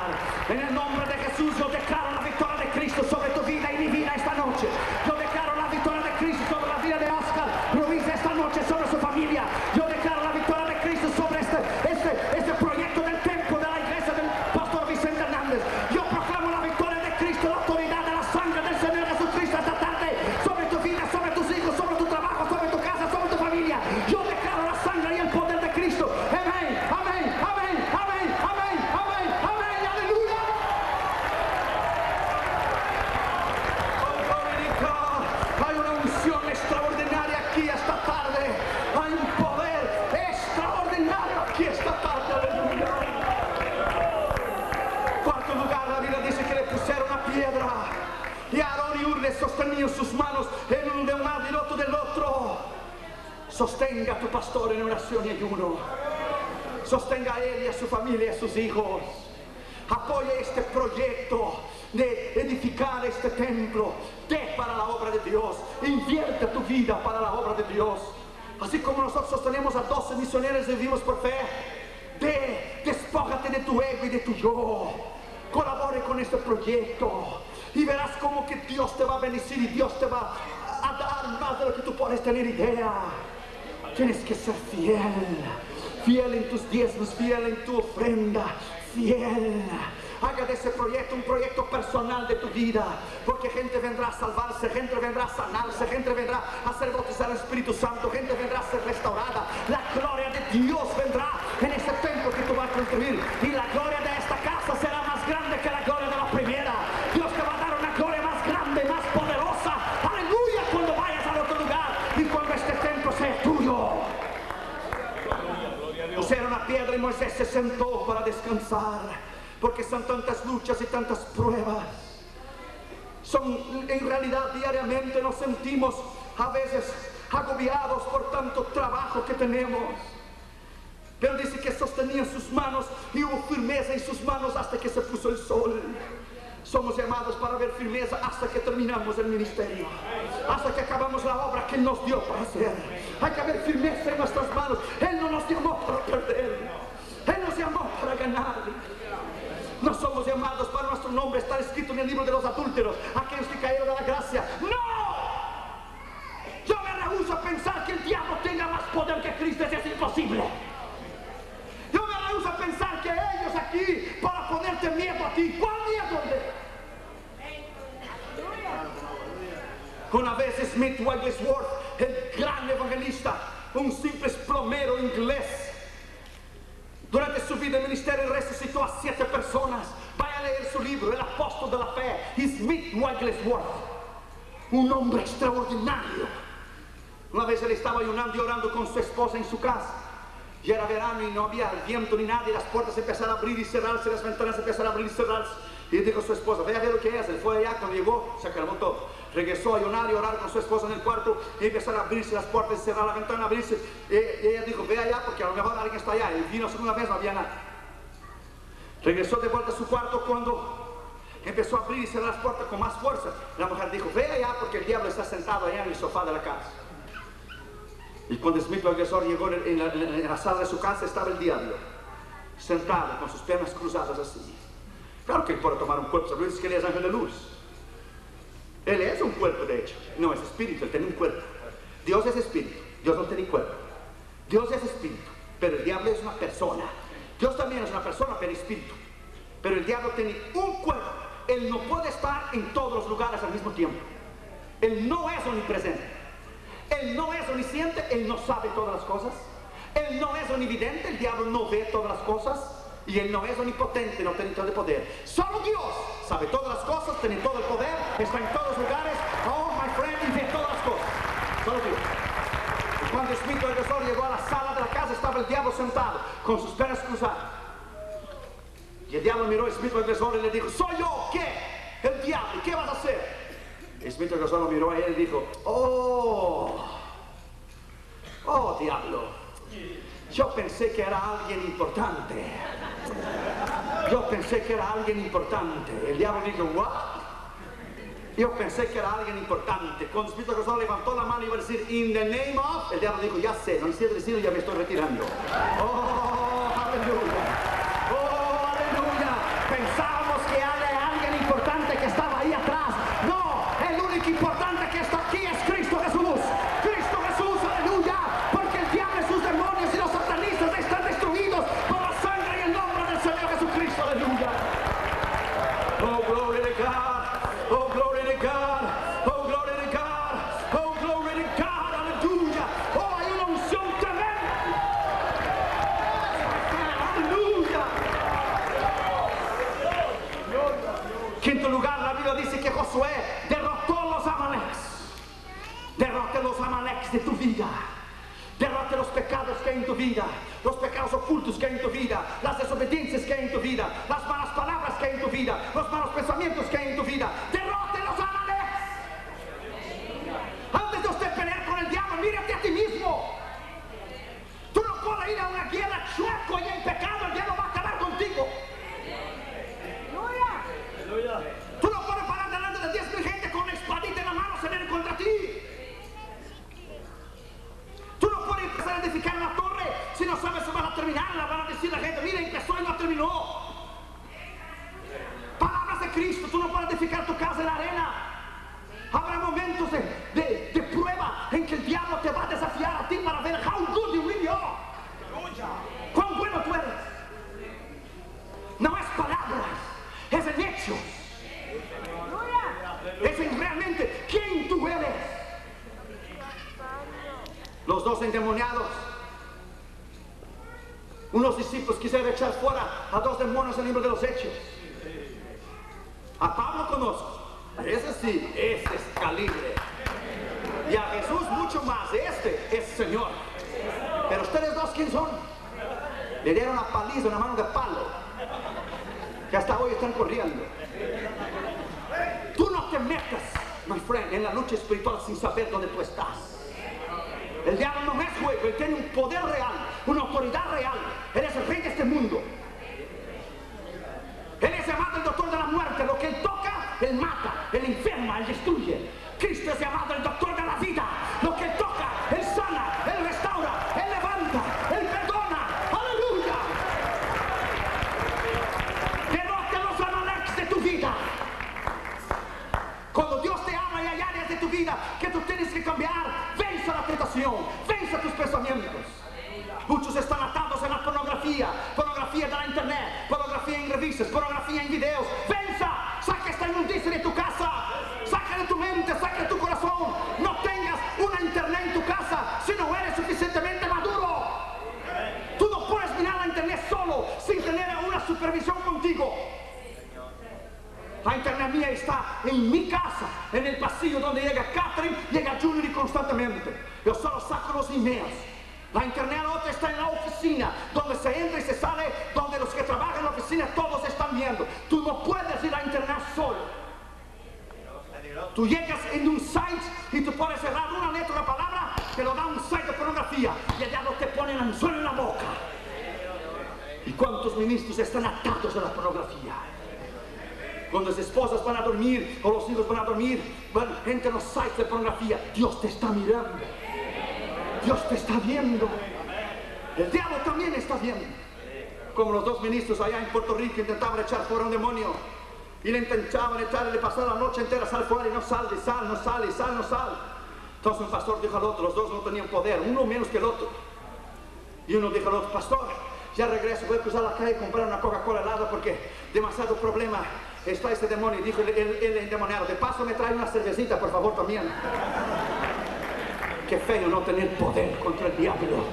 Tu ofrenda, fiel. Haga de ese proyecto un proyecto personal de tu vida, porque gente vendrá a salvarse, gente vendrá a sanarse, gente vendrá a ser bautizada el Espíritu Santo, gente vendrá a ser restaurada. La gloria de Dios vendrá en ese templo que tú vas a construir y la gloria de esta casa será más grande que la gloria de la primera. Dios te va a dar una gloria más grande, más poderosa. Aleluya cuando vayas al otro lugar y cuando este templo sea tuyo. Pusieron una piedra y Moisés se descansar. Porque son tantas luchas y tantas pruebas. Son en realidad diariamente nos sentimos a veces agobiados por tanto trabajo que tenemos. Pero dice que sostenía sus manos y hubo firmeza en sus manos hasta que se puso el sol. Somos llamados para ver firmeza hasta que terminamos el ministerio, hasta que acabamos la obra que nos dio para hacer. Hay que haber firmeza en nuestras manos. Él no nos llamó para perder, Él nos llamó para ganar. No somos llamados para nuestro nombre estar escrito en el libro de los adúlteros, aquellos que cayeron de la gracia. ¡No! Yo me rehuso a pensar que el diablo tenga más poder que Cristo, eso es imposible. Yo me rehuso a pensar que ellos aquí, para ponerte miedo a ti, ¿cuál miedo? Una vez Smith Wigglesworth, el gran evangelista, un simple plomero inglés, durante su vida en ministerio resucitó a siete personas. Vaya a leer su libro, El apóstol de la fe, Un hombre extraordinario. Una vez él estaba ayunando y orando con su esposa en su casa. Y era verano y no había viento ni nada y las puertas empezaron a abrir y cerrarse, las ventanas empezaron a abrir y cerrarse. Y dijo a su esposa, ve a ver lo que es. Él fue allá, cuando llegó, se acabó todo. Regresó a ayunar y orar con su esposa en el cuarto y empezaron a abrirse las puertas, cerrar la ventana, abrirse. Y, ella dijo, ve allá porque a lo mejor alguien está allá. Y vino segunda vez, no había nada. Regresó de vuelta a su cuarto cuando empezó a abrir y cerrar las puertas con más fuerza. La mujer dijo, ve allá porque el diablo está sentado allá en el sofá de la casa. Y cuando Smith el agresor llegó en la, en la sala de su casa estaba el diablo, sentado con sus piernas cruzadas así. Claro que él puede tomar un cuerpo, pero dice que él es ángel de luz. Él es un cuerpo, de hecho. No es espíritu, él tiene un cuerpo. Dios es espíritu, Dios no tiene cuerpo. Dios es espíritu, pero el diablo es una persona. Dios también es una persona, pero espíritu. Pero el diablo tiene un cuerpo. Él no puede estar en todos los lugares al mismo tiempo. Él no es omnipresente. Él no es omnisciente, él no sabe todas las cosas. Él no es omnividente, el diablo no ve todas las cosas. Y él no es omnipotente, no tiene todo el poder. Solo Dios sabe todas las cosas, tiene todo el poder, está en todos los lugares. Oh, my friend, y ve todas las cosas. Solo Dios. Cuando el agresor llegó a la sala de la casa, estaba el diablo sentado, con sus piernas cruzadas. Y el diablo miró a Smith agresor y le dijo, ¿soy yo? ¿Qué? El diablo, ¿qué vas a hacer? Y Smith agresor lo miró a él y dijo, oh, oh, diablo. Yo pensé que era alguien importante. Yo pensé que era alguien importante. El diablo dijo, ¿what? Yo pensé que era alguien importante. Cuando Espíritu Santo levantó la mano y iba a decir, in the name of, el diablo dijo, ya sé, no necesito decirlo, ya me estoy retirando. Oh, aleluya. Tu vida, los pecados ocultos que hay en tu vida, las desobediencias que hay en tu vida, las malas palabras que hay en tu vida, los malos pensamientos que hay en tu vida. Mucho más. Este es Señor. Pero ustedes dos, ¿quién son? Le dieron una paliza, una mano de palo. Que hasta hoy están corriendo. Tú no te metas, my friend, en la lucha espiritual sin saber dónde tú estás. El diablo no es juego, él tiene un poder real, una autoridad real. Él es el rey de este mundo. Él es llamado el doctor de la muerte. Lo que él toca, él mata, él enferma, él destruye. Cristo es llamado el doctor de la vida. Lo que él toca, él sana, él restaura, él levanta, él perdona. Aleluya. Derrota los amaleks de tu vida. Cuando Dios te ama y hay áreas de tu vida que tú tienes que cambiar, vence la tentación, vence tus pensamientos. Muchos están atados en la pornografía, pornografía de la internet, pornografía en revistas, pornografía en videos. Venza, saca esta inmundicia de tu casa, saca de tu mente, saca de tu corazón. No tengas una internet en tu casa si no eres suficientemente maduro. Tú no puedes mirar la internet solo sin tener una supervisión contigo. La internet mía está en mi casa, en el pasillo donde llega Catherine, llega y constantemente. Tú llegas en un site y tú puedes cerrar una letra, una palabra, te lo da un site de pornografía y allá no te ponen anzuelo en la boca. ¿Y cuántos ministros están atados a la pornografía? Cuando las esposas van a dormir o los hijos van a dormir, van, entran en los sites de pornografía. Dios te está mirando. Dios te está viendo. El diablo también está viendo. Como los dos ministros allá en Puerto Rico intentaban echar fuera un demonio. Y le intentaban echar y le pasaron la noche entera, sal fuera y no sale, sal, no sale, sal, no sale. Entonces un pastor dijo al otro, los dos no tenían poder, uno menos que el otro. Y uno dijo al otro, pastor, ya regreso, voy a cruzar la calle y comprar una Coca-Cola helada porque demasiado problema está este demonio. Y dijo el, el- el endemoniado, de paso me trae una cervecita, por favor, también. Qué feo no tener poder contra el diablo.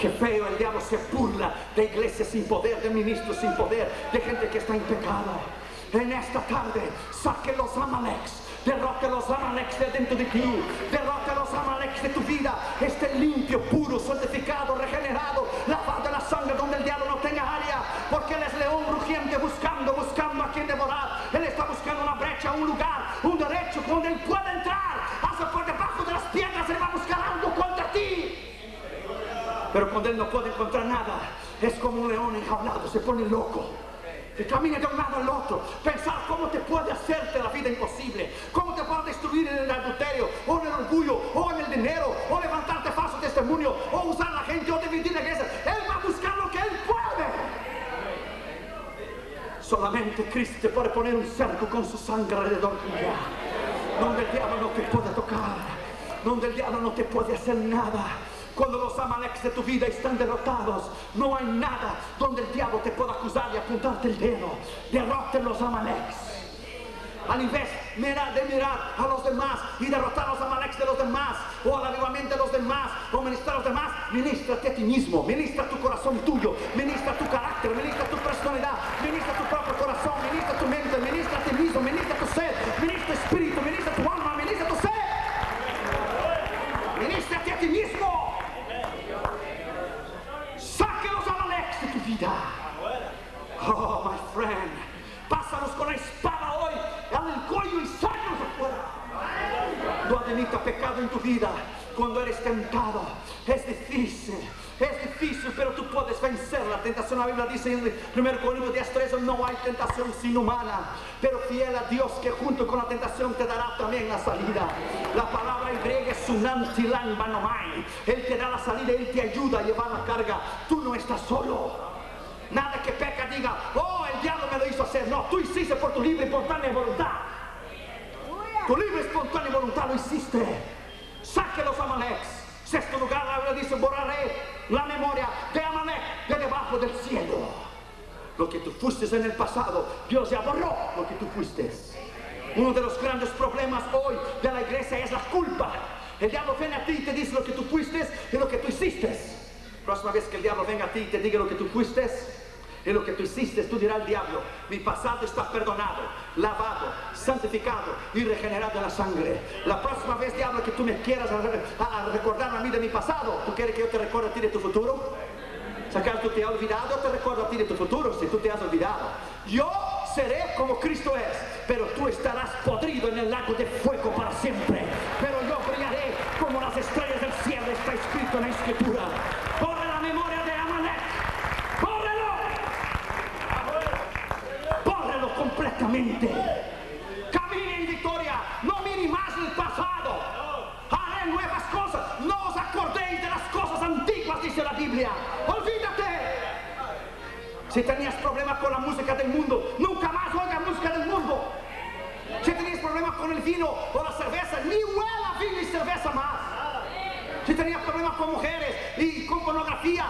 Qué feo el diablo se burla de iglesias sin poder, de ministros sin poder, de gente que está en pecado. En esta tarde, saque los amaleks. Derrote los amaleks de dentro de ti. Derrote los amaleks de tu vida. Esté limpio, puro, santificado, regenerado. Lavado en la sangre donde el diablo no tenga área. Porque él es león rugiente buscando, buscando a quien devorar. Él está buscando una brecha, un lugar, un derecho donde él pueda entrar. Hasta por debajo de las piedras él va a buscar algo contra ti. Pero cuando él no puede encontrar nada, es como un león enjaulado, se pone loco. Y camina de un lado al otro, pensar cómo te puede hacerte la vida imposible, cómo te puede destruir en el adulterio, o en el orgullo, o en el dinero, o levantarte falso testimonio, o usar a la gente, o dividir la iglesia. Él va a buscar lo que él puede. Solamente Cristo te puede poner un cerco con su sangre alrededor tuya, donde el diablo no te puede tocar, donde el diablo no te puede hacer nada. Cuando los amaleks de tu vida están derrotados, no hay nada donde el diablo te pueda acusar y apuntarte el dedo. Derroten los amaleks. Al invés mirar, de mirar a los demás y derrotar a los amaleks de los demás, o al avivamiento de los demás, o ministrar a los demás, ministrate a ti mismo, ministra tu corazón tuyo, ministra tu carácter, ministra tu personalidad, ministra tu propio corazón, ministra tu mente, ministra a ti mismo, ministra tu ser, ministra tu espíritu, ministra tu alma, ministra tu ser. Ministrate a ti mismo. Saque los amaleks de tu vida. Oh, my friend. Pásalos con la espada hoy al cuello y sácalos afuera. No admita pecado en tu vida. cuando eres tentado. Es difícil. Es difícil, pero tú puedes vencer la tentación. La Biblia dice en 1 Corintios 10, 13, no hay tentación sin humana, pero fiel a Dios que junto con la tentación te dará también la salida. La palabra griega es manomai. Él te da la salida, Él te ayuda a llevar la carga. Tú no estás solo. Nada que peca diga, oh, el diablo me lo hizo hacer. No, tú hiciste por tu libre y espontánea voluntad. Tu libre espontánea voluntad lo hiciste. Saque los amaleks. Sexto lugar, la Biblia dice, borraré la memoria de Amalek de debajo del cielo. Lo que tú fuiste en el pasado, Dios ya borró lo que tú fuiste. Uno de los grandes problemas hoy de la iglesia es la culpa. El diablo viene a ti y te dice lo que tú fuiste y lo que tú hiciste. Próxima vez que el diablo venga a ti y te diga lo que tú fuiste, y lo que tú hiciste, tú dirás al diablo, mi pasado está perdonado, lavado, santificado y regenerado en la sangre. La próxima vez, diablo, que tú me quieras recordar a mí de mi pasado, ¿tú quieres que yo te recuerde a ti de tu futuro? Sacar tú te has olvidado, te recuerdo a ti de tu futuro si tú te has olvidado. Yo seré como Cristo es, pero tú estarás podrido en el lago de fuego para siempre. Pero yo brillaré como las estrellas del cielo, está escrito en la escritura. Camine en victoria, no mire más el pasado. Haré nuevas cosas, no os acordéis de las cosas antiguas, dice la Biblia. Olvídate. Si tenías problemas con la música del mundo, nunca más oiga música del mundo. Si tenías problemas con el vino o la cerveza, ni huela vino y cerveza más. Si tenías problemas con mujeres y con pornografía,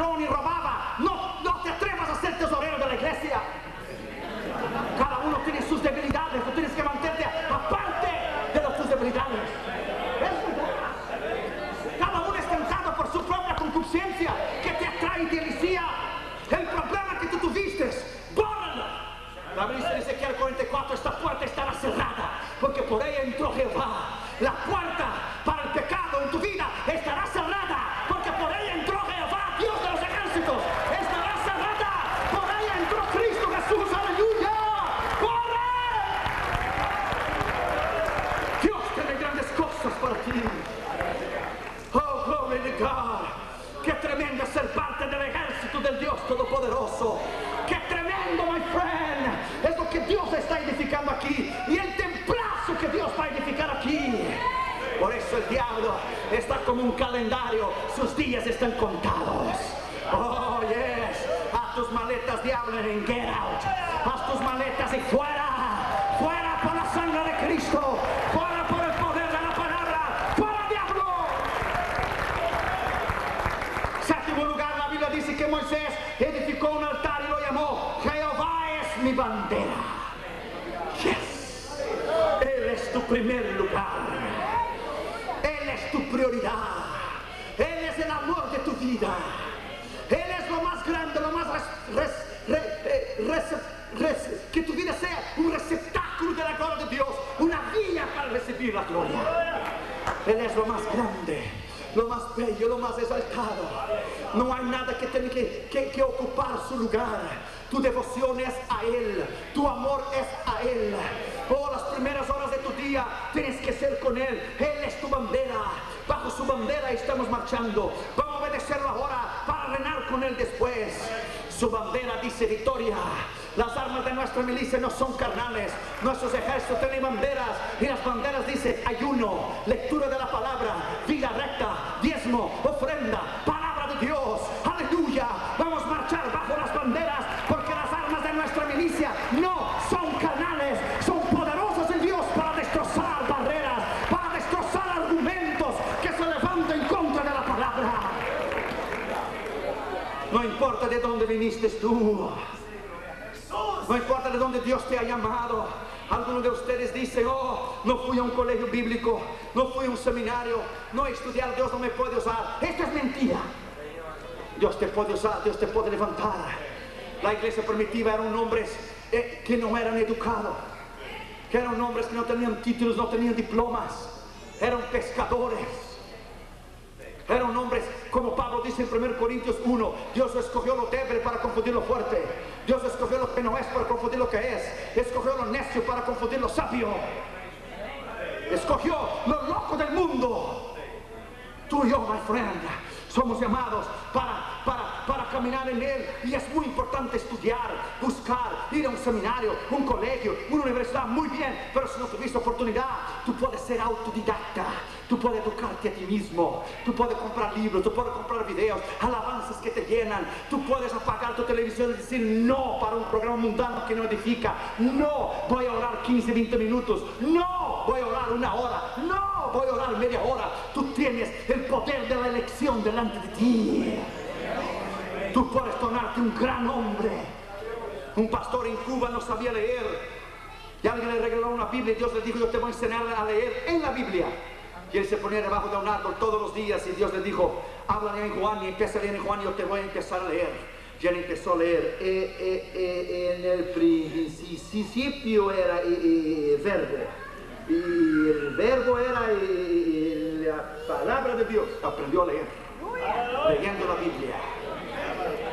ladrón robaba, no, te atrevas a ser tesorero de la iglesia. Cada uno tiene sus debilidades, tú tienes que mantenerte aparte de tus debilidades. Cada uno es tentado por su propia concupiscencia que te atrae y te. El problema que tú tuviste, bórralo. La Biblia dice que al 44 esta puerta estará cerrada, porque por ella entró Jehová. La puerta para el pecado en tu vida estará cerrada, porque por ella entró Todopoderoso. ¡Qué tremendo, my friend! Es lo que Dios está edificando aquí y el templazo que Dios va a edificar aquí. Por eso el diablo un calendario, sus días están contados. Oh, yes. Haz tus maletas, diablo, en get out. Haz tus maletas y fuera. Fuera por la sangre de Cristo. Fuera por el poder de la palabra. Fuera, diablo. Séptimo lugar, la Biblia dice que Moisés edificó un altar y lo llamó Jehová es mi bandera. Yes. Él es tu primer lugar. Él es lo más grande lo más bello, lo más exaltado. No hay nada que tenga que, ocupar su lugar. Tu devoción es a Él, tu amor es a Él. Oh, las primeras horas de tu día tienes que ser con Él. Él es tu bandera. Bajo su bandera estamos marchando. Vamos a obedecerlo ahora para reinar con Él después. Su bandera dice victoria. Las armas de nuestra milicia no son carnales. Nuestros ejércitos tienen banderas y las banderas dicen ayuno, lectura de la palabra, vida recta, diezmo, ofrenda, palabra de Dios. Aleluya. Vamos a marchar bajo las banderas porque las armas de nuestra milicia no son carnales, son poderosas en Dios para destrozar barreras, para destrozar argumentos que se levanten en contra de la palabra. No importa de dónde viniste tú. No importa de dónde Dios te ha llamado. Algunos de ustedes dicen, oh, no fui a un colegio bíblico, no fui a un seminario, no he estudiado, Dios no me puede usar. Esto es mentira. Dios te puede usar, Dios te puede levantar. La iglesia primitiva eran hombres eh, que no eran educados, que eran hombres que no tenían títulos, no tenían diplomas, eran pescadores. Eran hombres, como Pablo dice en 1 Corintios 1, Dios escogió lo débil para confundir lo fuerte. Dios escogió lo que no es para confundir lo que es. Escogió lo necio para confundir lo sabio. Escogió lo loco del mundo. Tú y yo, my friend, somos llamados para, para, caminar en Él. Y es muy importante estudiar, buscar, ir a un seminario, un colegio, una universidad, muy bien. Pero si no tuviste oportunidad, tú puedes ser autodidacta. Tú puedes educarte a ti mismo. Tú puedes comprar libros, tú puedes comprar videos, alabanzas que te llenan. Tú puedes apagar tu televisión y decir no para un programa mundano que no edifica. No, voy a orar 15, 20 minutos. No, voy a orar una hora. No, voy a orar media hora. Tú tienes el poder de la elección delante de ti. Tú puedes tornarte un gran hombre. Un pastor en Cuba no sabía leer. Y alguien le regaló una Biblia y Dios le dijo, yo te voy a enseñar a leer en la Biblia. Y él se ponía debajo de un árbol todos los días y Dios le dijo, háblame en Juan y empieza a leer en Juan y yo te voy a empezar a leer. Y él empezó a leer, eh, eh, eh, en el principio era verbo. Y el verbo era la palabra de Dios. Aprendió a leer, leyendo la Biblia.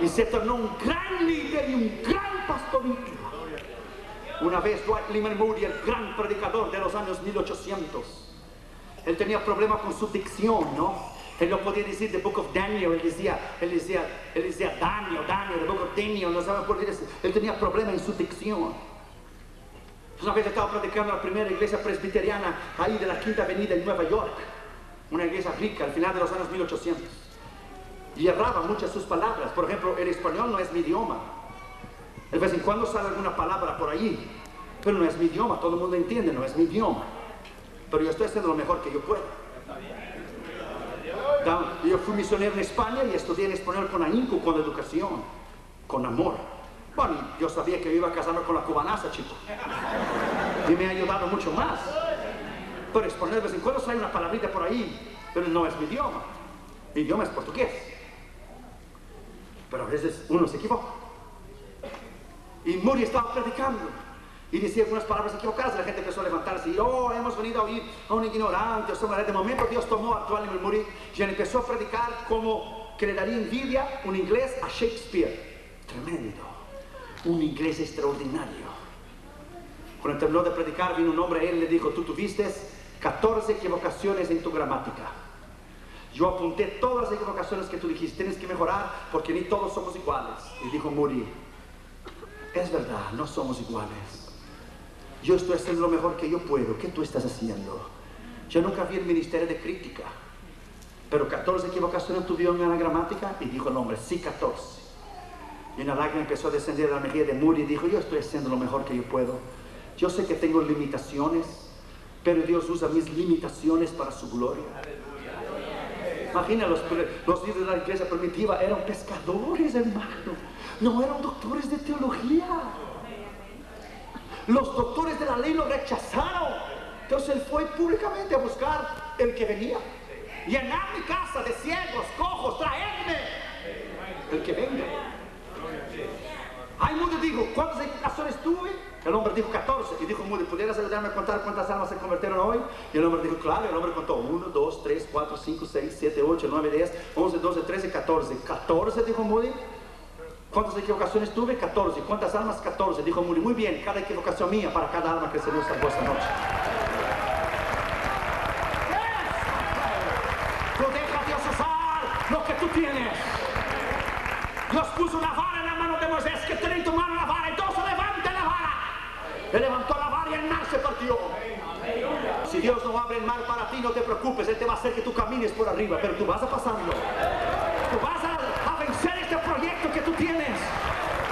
Y se tornó un gran líder y un gran pastor Una vez Dwight Lyman Moody, el gran predicador de los años 1800, él tenía problemas con su dicción, ¿no? Él no podía decir the book of Daniel, él decía, él decía, él decía Daniel, Daniel, the book of Daniel, no sabía por qué decir. Él tenía problemas en su dicción. Una vez estaba predicando la primera iglesia presbiteriana ahí de la Quinta Avenida en Nueva York, una iglesia rica al final de los años 1800. Y erraba muchas sus palabras. Por ejemplo, el español no es mi idioma. De vez en cuando sale alguna palabra por ahí, pero no es mi idioma, todo el mundo entiende, no es mi idioma pero yo estoy haciendo lo mejor que yo puedo. Yo fui misionero en España y estudié en español con ahínco, con educación, con amor. Bueno, yo sabía que iba a casarme con la cubanaza, chico. Y me ha ayudado mucho más. Pero español de vez en cuando sale una palabrita por ahí, pero no es mi idioma. Mi idioma es portugués. Pero a veces uno se equivoca. Y Muri estaba predicando y decía algunas palabras equivocadas, la gente empezó a levantarse y, oh, hemos venido a oír a un ignorante, de momento Dios tomó a Actual Moody y empezó a predicar como que le daría envidia un inglés a Shakespeare. Tremendo, un inglés extraordinario. Cuando terminó de predicar, vino un hombre a él y le dijo, tú tuviste 14 equivocaciones en tu gramática. Yo apunté todas las equivocaciones que tú dijiste, tienes que mejorar porque ni todos somos iguales. Y dijo Moody, es verdad, no somos iguales. Yo estoy haciendo lo mejor que yo puedo. ¿Qué tú estás haciendo? Yo nunca vi el ministerio de crítica. Pero 14 equivocaciones tuvieron en la gramática y dijo el hombre, sí, 14. Y una lágrima empezó a descender a la mejilla de Moody y dijo, yo estoy haciendo lo mejor que yo puedo. Yo sé que tengo limitaciones, pero Dios usa mis limitaciones para su gloria. Imagina, los, los líderes de la iglesia primitiva eran pescadores, hermano. No eran doctores de teología. Los doctores de la ley lo rechazaron. Entonces él fue públicamente a buscar el que venía. Llenar mi casa de ciegos, cojos, traerme el que venga. Ay, Moody dijo, ¿cuántas equivocaciones tuve? El hombre dijo 14. Y dijo Moody, ¿pudieras ayudarme a contar cuántas almas se convirtieron hoy? Y el hombre dijo, claro. Y el hombre contó 1, 2, 3, 4, 5, 6, 7, 8, 9, 10, 11, 12, 13, 14. 14, dijo Moody. ¿Cuántas equivocaciones tuve? 14. ¿Cuántas almas? 14. Dijo Muri, muy bien, cada equivocación mía para cada alma que se nos salvó esta noche. Tú deja Dios usar lo que tú tienes. Dios puso una vara en la mano de Moisés, Le levantó la vara y el mar se partió. Si Dios no abre el mar para ti, no te preocupes, Él te va a hacer que tú camines por arriba, pero tú vas a pasarlo. Tú vas a proyecto que tú tienes.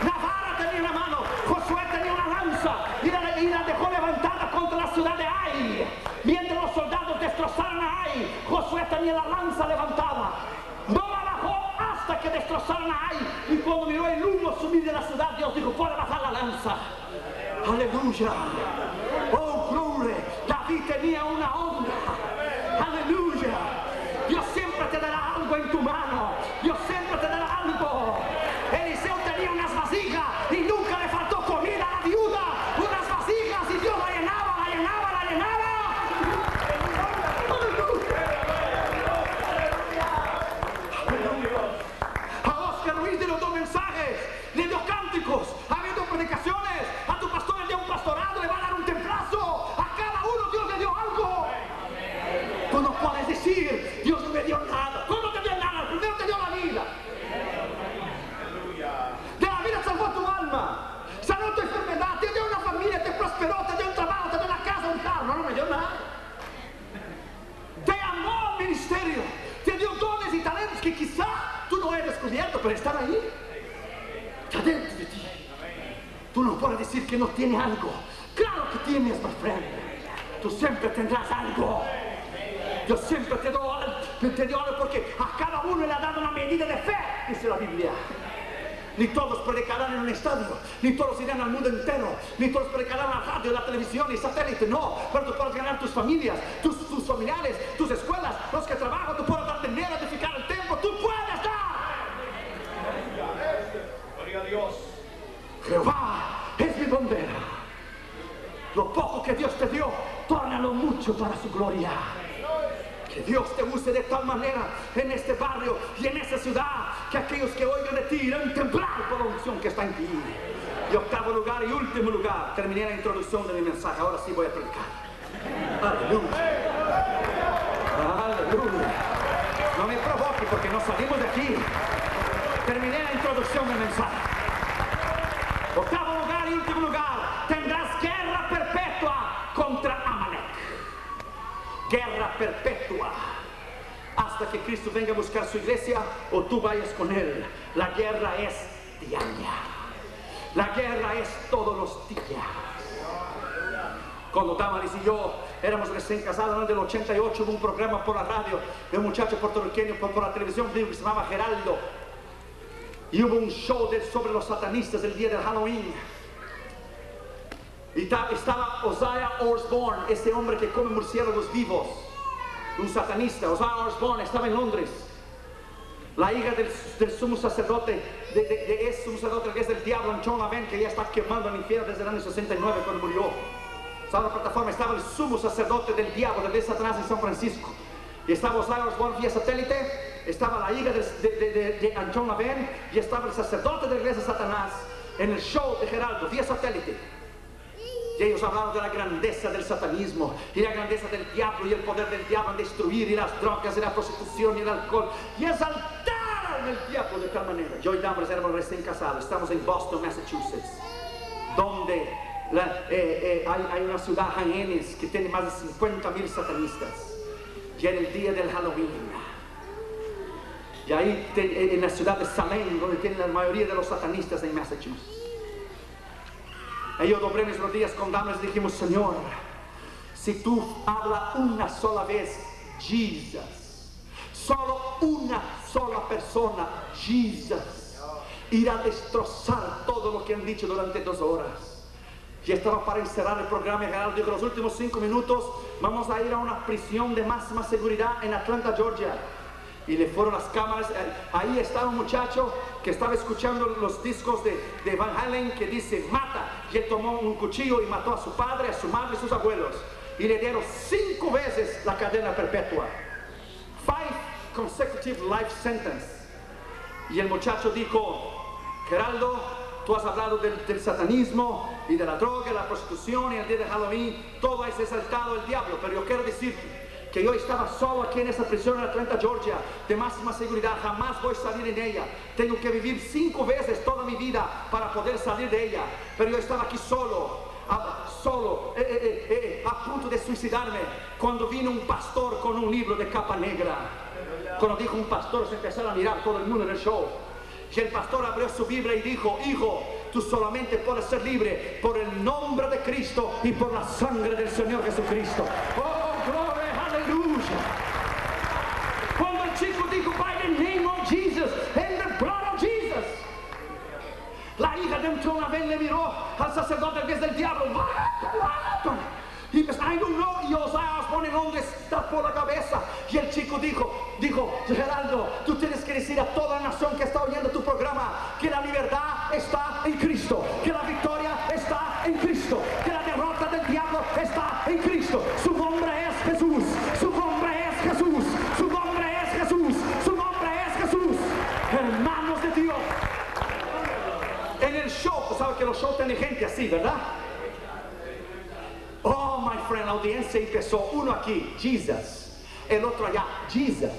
Navarra tenía una mano, Josué tenía una lanza y la, dejó levantada contra la ciudad de Ai. Mientras los soldados destrozaron a Ai, Josué tenía la lanza levantada. No la bajó hasta que destrozaron a Ai. Y cuando miró el humo subir de la ciudad, Dios dijo, puede bajar la lanza. Aleluya. Oh, gloria. David tenía una onda. Ni todos irán al mundo entero, ni todos predicarán la radio, la televisión y satélite, no. Pero tú puedes ganar tus familias, tus, tus familiares, tus escuelas, los que trabajan, tú puedes dar dinero, edificar el templo, tú puedes dar. Gloria a Dios. Jehová es mi bandera. Lo poco que Dios te dio, tórnalo mucho para su gloria. Que Dios te use de tal manera en este barrio y en esta ciudad que aquellos que oigan de ti irán temblar por la unción que está en ti. Y octavo lugar y último lugar, terminé la introducción de mi mensaje, ahora sí voy a predicar. Aleluya. Aleluya. No me provoque porque no salimos de aquí. Terminé la introducción del mensaje. Octavo lugar y último lugar, tendrás guerra perpetua contra Amalek. Guerra perpetua. Hasta que Cristo venga a buscar su iglesia o tú vayas con él. La guerra es diaria. La guerra es todos los días. Cuando Damaris y yo éramos recién casados en el del 88, hubo un programa por la radio de un muchacho puertorriqueño por, la televisión que se llamaba Geraldo. Y hubo un show de- sobre los satanistas el día del Halloween. Y ta- estaba Osiah Osborne, ese hombre que come murciélagos vivos. Un satanista. Osiah Osborne estaba en Londres. La hija del, sumo sacerdote, de, de, de sumo sacerdote que es del diablo, John Laverne, que ya está quemando en el infierno desde el año 69 cuando murió. Estaba en la plataforma, estaba el sumo sacerdote del diablo, rey Satanás en San Francisco. Y estaba Osiah Osborne vía satélite, estaba la hija de, de, de, de y estaba el sacerdote de la iglesia de Satanás en el show de Geraldo, vía satélite. Y ellos hablaron de la grandeza del satanismo y la grandeza del diablo y el poder del diablo en destruir y las drogas y la prostitución y el alcohol y exaltaron el diablo de tal manera. Yo y Dambres éramos recién casados, estamos en Boston, Massachusetts, donde la- eh, eh, hay, hay una ciudad, Hyannis, que tiene más de 50 mil satanistas. Y era el día del Halloween. Y ahí en la ciudad de Salem, donde tienen la mayoría de los satanistas en Massachusetts. Yo doblé mis rodillas con damas y dijimos, Señor, si tú hablas una sola vez, Jesus, solo una sola persona, Jesus, irá a destrozar todo lo que han dicho durante dos horas. Y estaba para encerrar el programa y Gerardo dijo, los últimos cinco minutos vamos a ir a una prisión de máxima seguridad en Atlanta, Georgia. Y le fueron las cámaras, eh, ahí estaba un muchacho que estaba escuchando los discos de, de Van Halen que dice, mata. Y él tomó un cuchillo y mató a su padre, a su madre y sus abuelos. Y le dieron cinco veces la cadena perpetua. Five consecutive life sentence. Y el muchacho dijo, Geraldo, tú has hablado del, del satanismo y de la droga, la prostitución y el día de Halloween, todo es exaltado el diablo, pero yo quiero decirte que yo estaba solo aquí en esa prisión en Atlanta, Georgia, de máxima seguridad, jamás voy a salir en ella. Tengo que vivir cinco veces toda mi vida para poder salir de ella, pero yo estaba aquí solo, a- solo, eh, eh, eh, eh, a punto de suicidarme, cuando vino un pastor con un libro de capa negra. Cuando dijo un pastor, se empezaron a mirar todo el mundo en el show. Y el pastor abrió su Biblia y dijo, hijo, tú solamente puedes ser libre por el nombre de Cristo y por la sangre del Señor Jesucristo. Oh, gloria, aleluya. Cuando el chico dijo, by the name of Jesus, and the blood of Jesus. La hija de un Jonathan le miró al sacerdote que es del diablo. Y pues, I don't know. Y Osaya Osborne en Londres tapó la cabeza. Y el chico dijo, dijo, Geraldo, tú tienes que decir a toda la nación que está oyendo tu programa que la libertad está en Cristo, que la victoria está en Cristo, que la derrota del diablo está en Cristo. Su nombre es Jesús, su nombre es Jesús, su nombre es Jesús, su nombre es Jesús. Hermanos de Dios. En el show, tú sabes que los shows tienen gente así, ¿verdad? Oh, my friend, la audiencia empezó uno aquí, Jesus. El otro allá, Jesus.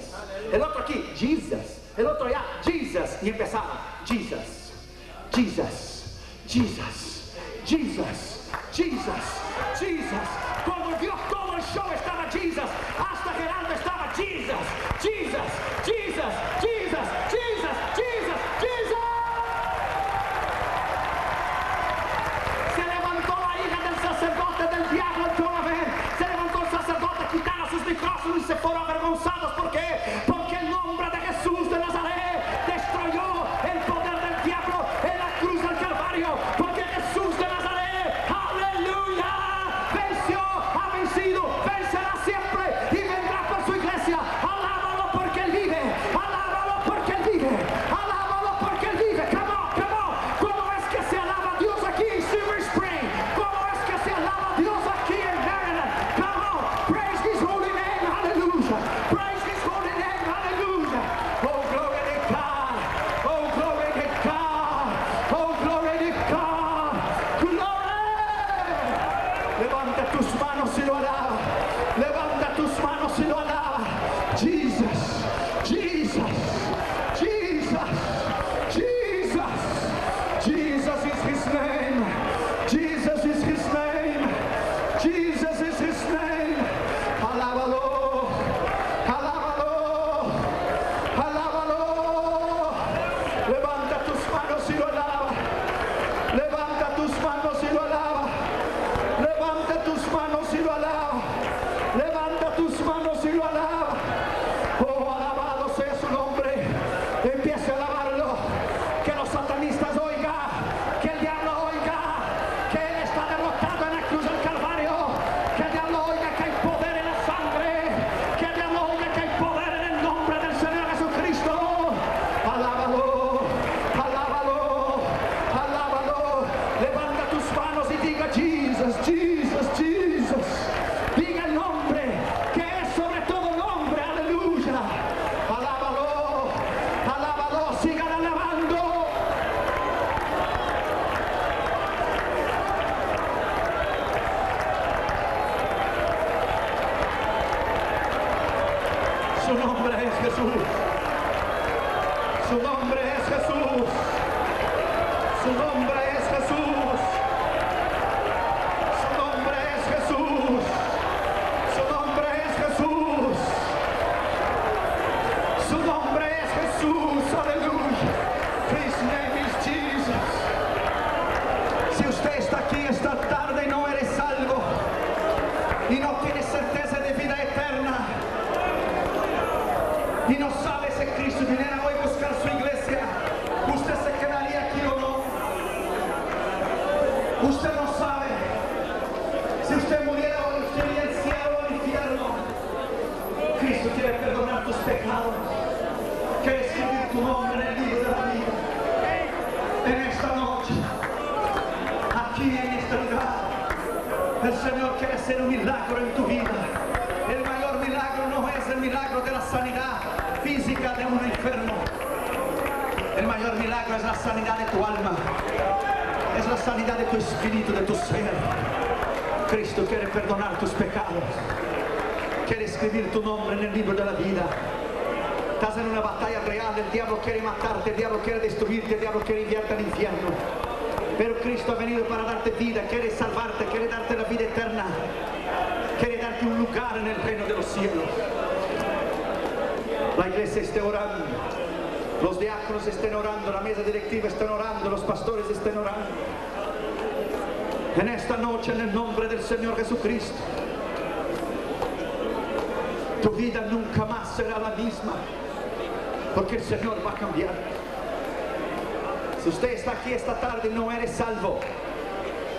El otro aquí, Jesus. El otro allá, Jesus. Y empezaron, Jesus, Jesus, Jesus, Jesus, Jesus, Jesus. Hacer un milagro en tu vida. El mayor milagro no es el milagro de la sanidad física de un enfermo. El mayor milagro es la sanidad de tu alma. Es la sanidad de tu espíritu, de tu ser. Cristo quiere perdonar tus pecados. Quiere escribir tu nombre en el libro de la vida. Estás en una batalla real, el diablo quiere matarte, el diablo quiere destruirte, el diablo quiere enviarte al infierno. Pero Cristo ha venido para darte vida, quiere salvarte, quiere darte la vida eterna, quiere darte un lugar en el reino de los cielos. La iglesia esté orando, los diáconos estén orando, la mesa directiva estén orando, los pastores estén orando. En esta noche, en el nombre del Señor Jesucristo, tu vida nunca más será la misma, porque el Señor va a cambiar. Si usted está aquí esta tarde no eres salvo,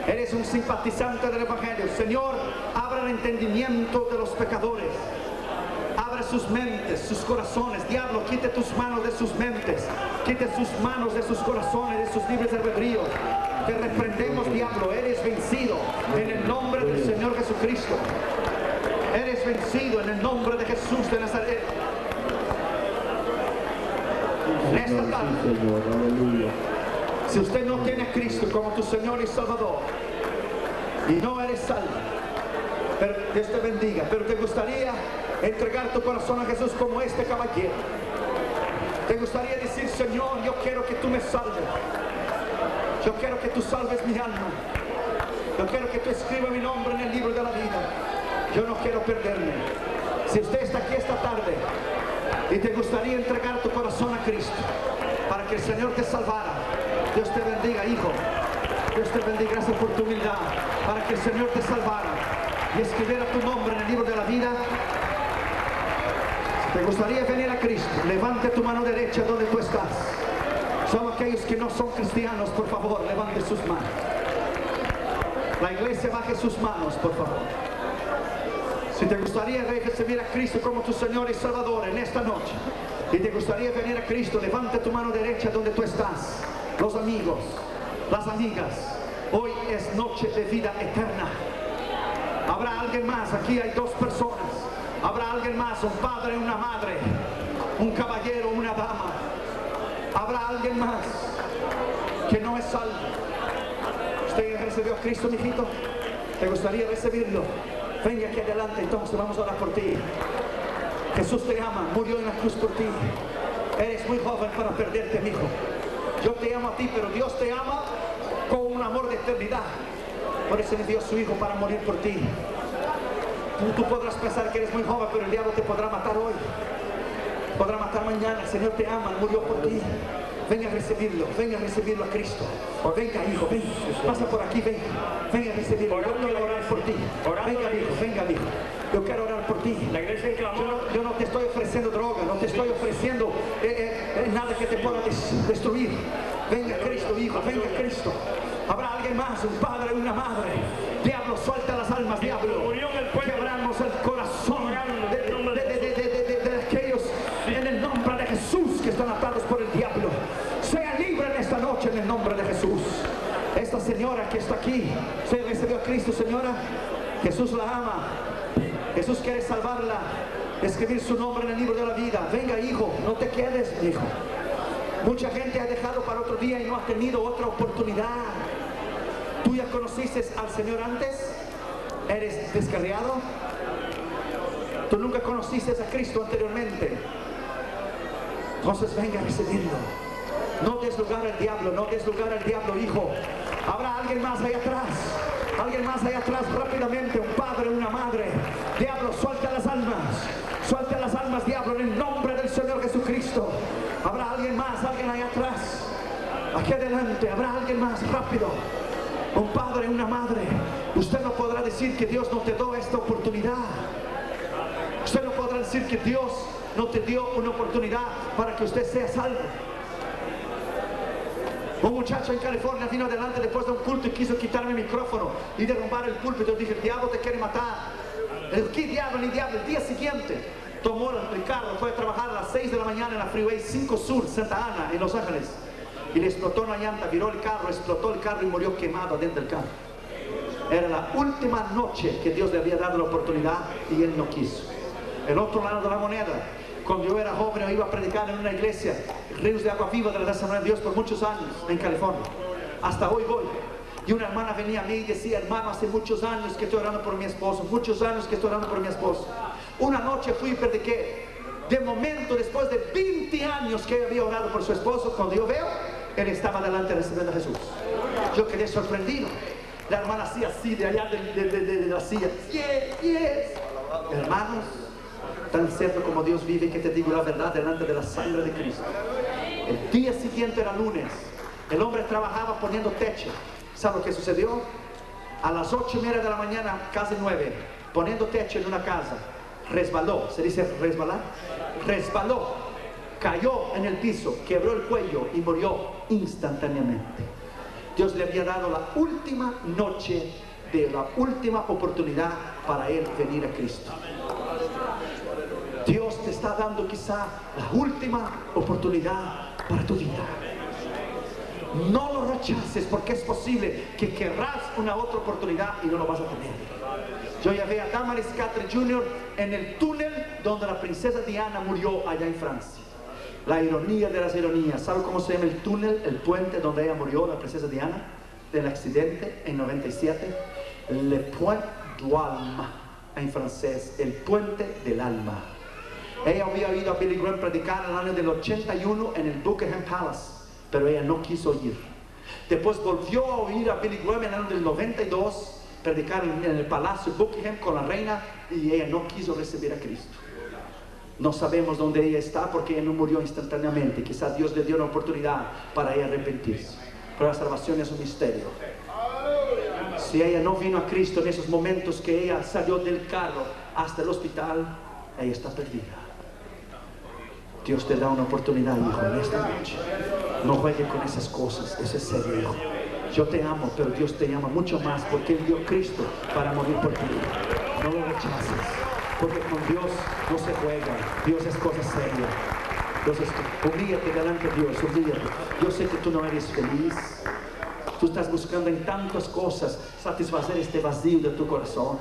eres un simpatizante del Evangelio, Señor, abra el entendimiento de los pecadores. Abre sus mentes, sus corazones. Diablo, quite tus manos de sus mentes. Quite sus manos de sus corazones, de sus libres albedrío. Te reprendemos, diablo. Eres vencido en el nombre del Señor Jesucristo. Eres vencido en el nombre de Jesús de Nazaret. En esta tarde. Si usted no tiene a Cristo como tu Señor y Salvador y no eres salvo, pero Dios te bendiga, pero te gustaría entregar tu corazón a Jesús como este caballero. Te gustaría decir, Señor, yo quiero que tú me salves. Yo quiero que tú salves mi alma. Yo quiero que tú escribas mi nombre en el libro de la vida. Yo no quiero perderme. Si usted está aquí esta tarde y te gustaría entregar tu corazón a Cristo para que el Señor te salvara, Dios te bendiga, hijo. Dios te bendiga, gracias por tu humildad, para que el Señor te salvara y escribiera tu nombre en el libro de la vida. Te gustaría venir a Cristo, levante tu mano derecha donde tú estás. Son aquellos que no son cristianos, por favor, levante sus manos. La iglesia baje sus manos, por favor. Si te gustaría recibir a Cristo como tu Señor y Salvador en esta noche, y te gustaría venir a Cristo, levante tu mano derecha donde tú estás. Los amigos, las amigas, hoy es noche de vida eterna. Habrá alguien más, aquí hay dos personas. Habrá alguien más, un padre, una madre, un caballero, una dama. Habrá alguien más que no es salvo. ¿Usted recibió a Cristo, mijito? ¿Te gustaría recibirlo? Venga aquí adelante, entonces vamos a orar por ti. Jesús te ama, murió en la cruz por ti. Eres muy joven para perderte, mi hijo. Yo te amo a ti, pero Dios te ama con un amor de eternidad. Por eso le dio su hijo para morir por ti. Tú, tú podrás pensar que eres muy joven, pero el diablo te podrá matar hoy. Podrá matar mañana. El Señor te ama, murió por ti. Venga a recibirlo, venga a recibirlo a Cristo. Venga, hijo, ven. Pasa por aquí, ven. Venga a recibirlo. Yo quiero orar por ti. Venga, hijo, venga, hijo. Yo quiero orar por ti. La iglesia Yo yo no te estoy ofreciendo droga, no te estoy ofreciendo eh, eh, eh, nada que te pueda des- destruir. Venga Cristo, hijo, venga Cristo. Habrá alguien más, un padre, una madre. Diablo, suelta las almas, diablo. Quebramos el corazón de, de- de- de- de- de- de aquellos en el nombre de Jesús que están atados por el diablo. Sea libre en esta noche en el nombre de Jesús. Esta señora está aquí, ¿se recibió a Cristo, señora? Jesús la ama. Jesús quiere salvarla, escribir su nombre en el libro de la vida. Venga, hijo, no te quedes, hijo. Mucha gente ha dejado para otro día y no ha tenido otra oportunidad. ¿Tú ya conociste al Señor antes? ¿Eres descarriado? ¿Tú nunca conociste a Cristo anteriormente? Entonces venga a recibirlo. No des lugar al diablo, no des lugar al diablo, hijo. Habrá alguien más allá atrás. Alguien más allá atrás rápidamente, un padre, una madre. Diablo, suelta las almas. Suelta las almas, diablo, en el nombre del Señor Jesucristo. Habrá alguien más, alguien allá atrás. Aquí adelante, habrá alguien más, rápido. Un padre, una madre. Usted no podrá decir que Dios no te dio esta oportunidad. Usted no podrá decir que Dios no te dio una oportunidad para que usted sea salvo. Un muchacho en California vino adelante después de un culto y quiso quitarme el micrófono y derrumbar el púlpito. Dije, el diablo te quiere matar. El ¿qué diablo ni diablo? El día siguiente tomó el carro, fue a trabajar a las 6 de la mañana en la Freeway 5 Sur, Santa Ana, en Los Ángeles. Y le explotó una llanta, viró el carro, explotó el carro y murió quemado dentro del carro. Era la última noche que Dios le había dado la oportunidad y él no quiso. El otro lado de la moneda, cuando yo era joven yo iba a predicar en una iglesia, Ríos de Agua Viva de la Asamblea de Dios por muchos años en California. Hasta hoy voy. Y una hermana venía a mí y decía, hermano, hace muchos años que estoy orando por mi esposo, muchos años que estoy orando por mi esposo. Una noche fui y prediqué. De momento, después de 20 años que había orado por su esposo, cuando yo veo, él estaba delante recibiendo a Jesús. Yo quedé sorprendido. La hermana hacía así de allá de- de la silla. Yes, yes. Hermanos, tan cierto como Dios vive que te digo la verdad delante de la sangre de Cristo. El día siguiente era lunes. El hombre trabajaba poniendo techo. ¿Sabe lo que sucedió? A las ocho y media de la mañana, casi nueve, poniendo techo en una casa, resbaló. ¿Se dice resbalar? Resbaló, cayó en el piso, quebró el cuello y murió instantáneamente. Dios le había dado la última noche de la última oportunidad para él venir a Cristo. Dios te está dando quizá la última oportunidad para tu vida. No lo rechaces porque es posible que querrás una otra oportunidad y no lo vas a tener. Yo ya vi a Damaris Catherine Jr. en el túnel donde la princesa Diana murió allá en Francia. La ironía de las ironías. ¿Sabe cómo se llama el túnel, el puente donde ella murió, la princesa Diana? Del accidente en 97. Le Point du Alma, en francés, el puente del alma. Ella había oído a Billy Graham predicar en el año del 81 en el Buckingham Palace, pero ella no quiso ir. Después volvió a oír a Billy Graham en el año del 92, predicar en, el palacio Buckingham con la reina y ella no quiso recibir a Cristo. No sabemos dónde ella está porque ella no murió instantáneamente. Quizás Dios le dio una oportunidad para ella arrepentirse. Pero la salvación es un misterio. Si ella no vino a Cristo en esos momentos que ella salió del carro hasta el hospital, ella está perdida. Dios te da una oportunidad, hijo, en esta noche. No juegue con esas cosas, eso es serio, hijo. Yo te amo, pero Dios te ama mucho más porque Él dio Cristo para morir por ti. No lo rechaces, porque con Dios no se juega. Dios es cosa seria. Entonces, humíllate delante de Dios, humíllate. Yo sé que tú no eres feliz. Tú estás buscando en tantas cosas satisfacer este vacío de tu corazón.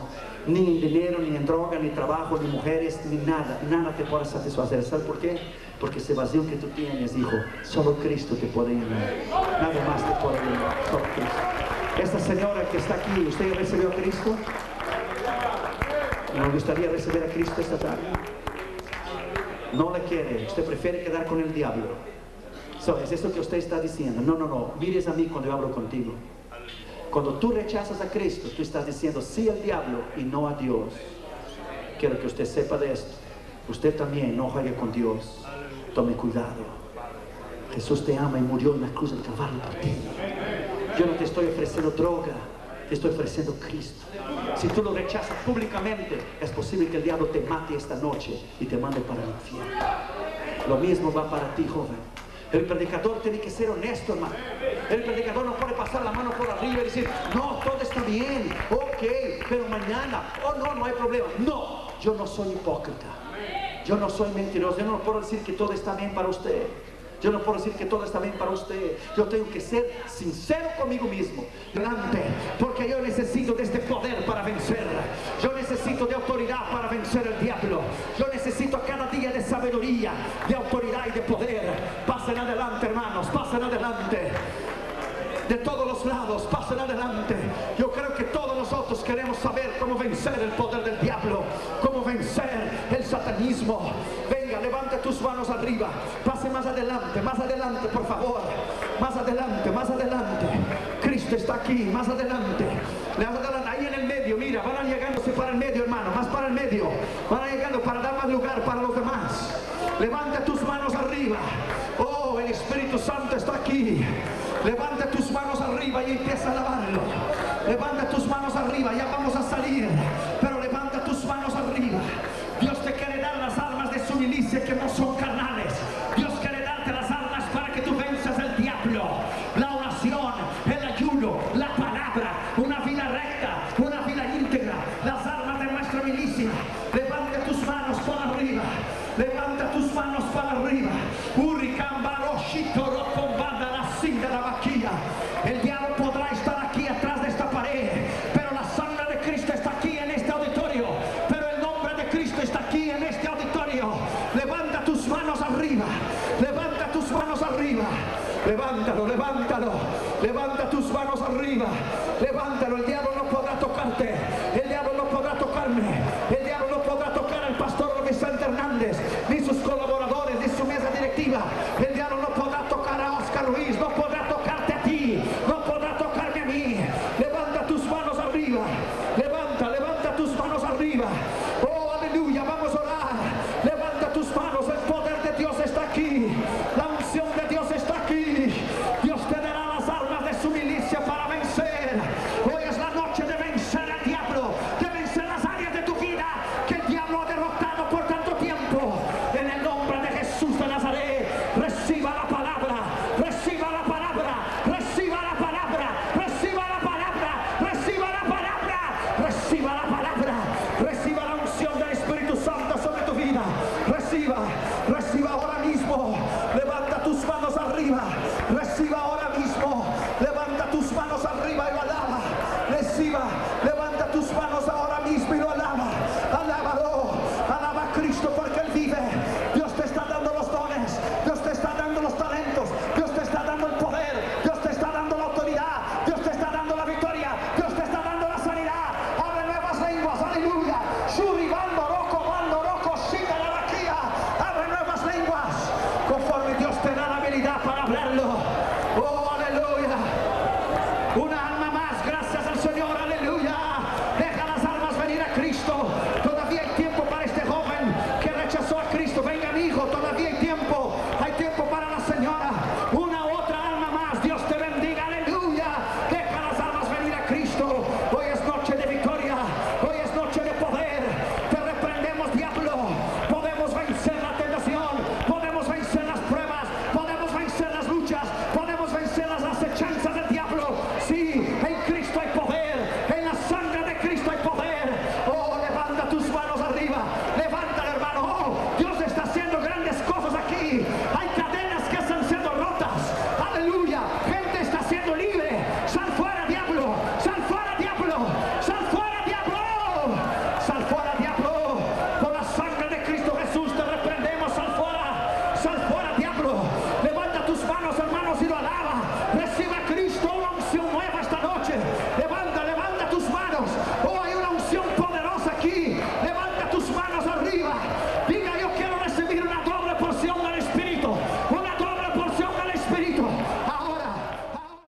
Ni en dinero, ni en droga, ni trabajo, ni mujeres, ni nada. Nada te puede satisfacer. ¿Sabes por qué? Porque ese vacío que tú tienes, hijo, solo Cristo te puede llenar. Nada más te puede llenar. Cristo. Esta señora que está aquí, ¿usted recibió a Cristo? ¿Me gustaría recibir a Cristo esta tarde? No le quiere. Usted prefiere quedar con el diablo. So, es eso que usted está diciendo. No, no, no. Mires a mí cuando yo hablo contigo. Cuando tú rechazas a Cristo, tú estás diciendo sí al diablo y no a Dios. Quiero que usted sepa de esto. Usted también no juegue con Dios. Tome cuidado. Jesús te ama y murió en la cruz del Calvario por ti. Yo no te estoy ofreciendo droga, te estoy ofreciendo Cristo. Si tú lo rechazas públicamente, es posible que el diablo te mate esta noche y te mande para el infierno. Lo mismo va para ti, joven. El predicador tiene que ser honesto, hermano. El predicador no puede pasar la mano por arriba y decir, no, todo está bien, ok, pero mañana, oh no, no hay problema. No, yo no soy hipócrita. Yo no soy mentiroso. Yo no puedo decir que todo está bien para usted. Yo no puedo decir que todo está bien para usted. Yo tengo que ser sincero conmigo mismo. Grande, porque yo necesito de este poder para vencer. Yo necesito de autoridad para vencer el diablo. Yo necesito cada día de sabiduría, de autoridad y de poder. Pasen adelante, hermanos, pasen adelante. De todos los lados, pasen adelante. Yo creo que todos nosotros queremos saber cómo vencer el poder del diablo, cómo vencer el satanismo. Venga, levante tus manos arriba. Pase más adelante, más adelante, por favor. Más adelante, más adelante. Cristo está aquí, más adelante. Ahí en el medio, mira, van llegándose para el medio, hermano, más para el medio. Van llegando para dar más lugar para los demás. Levanta tus manos arriba. Oh, el Espíritu Santo está aquí. Levanta tus manos arriba y empieza a alabarlo. Levanta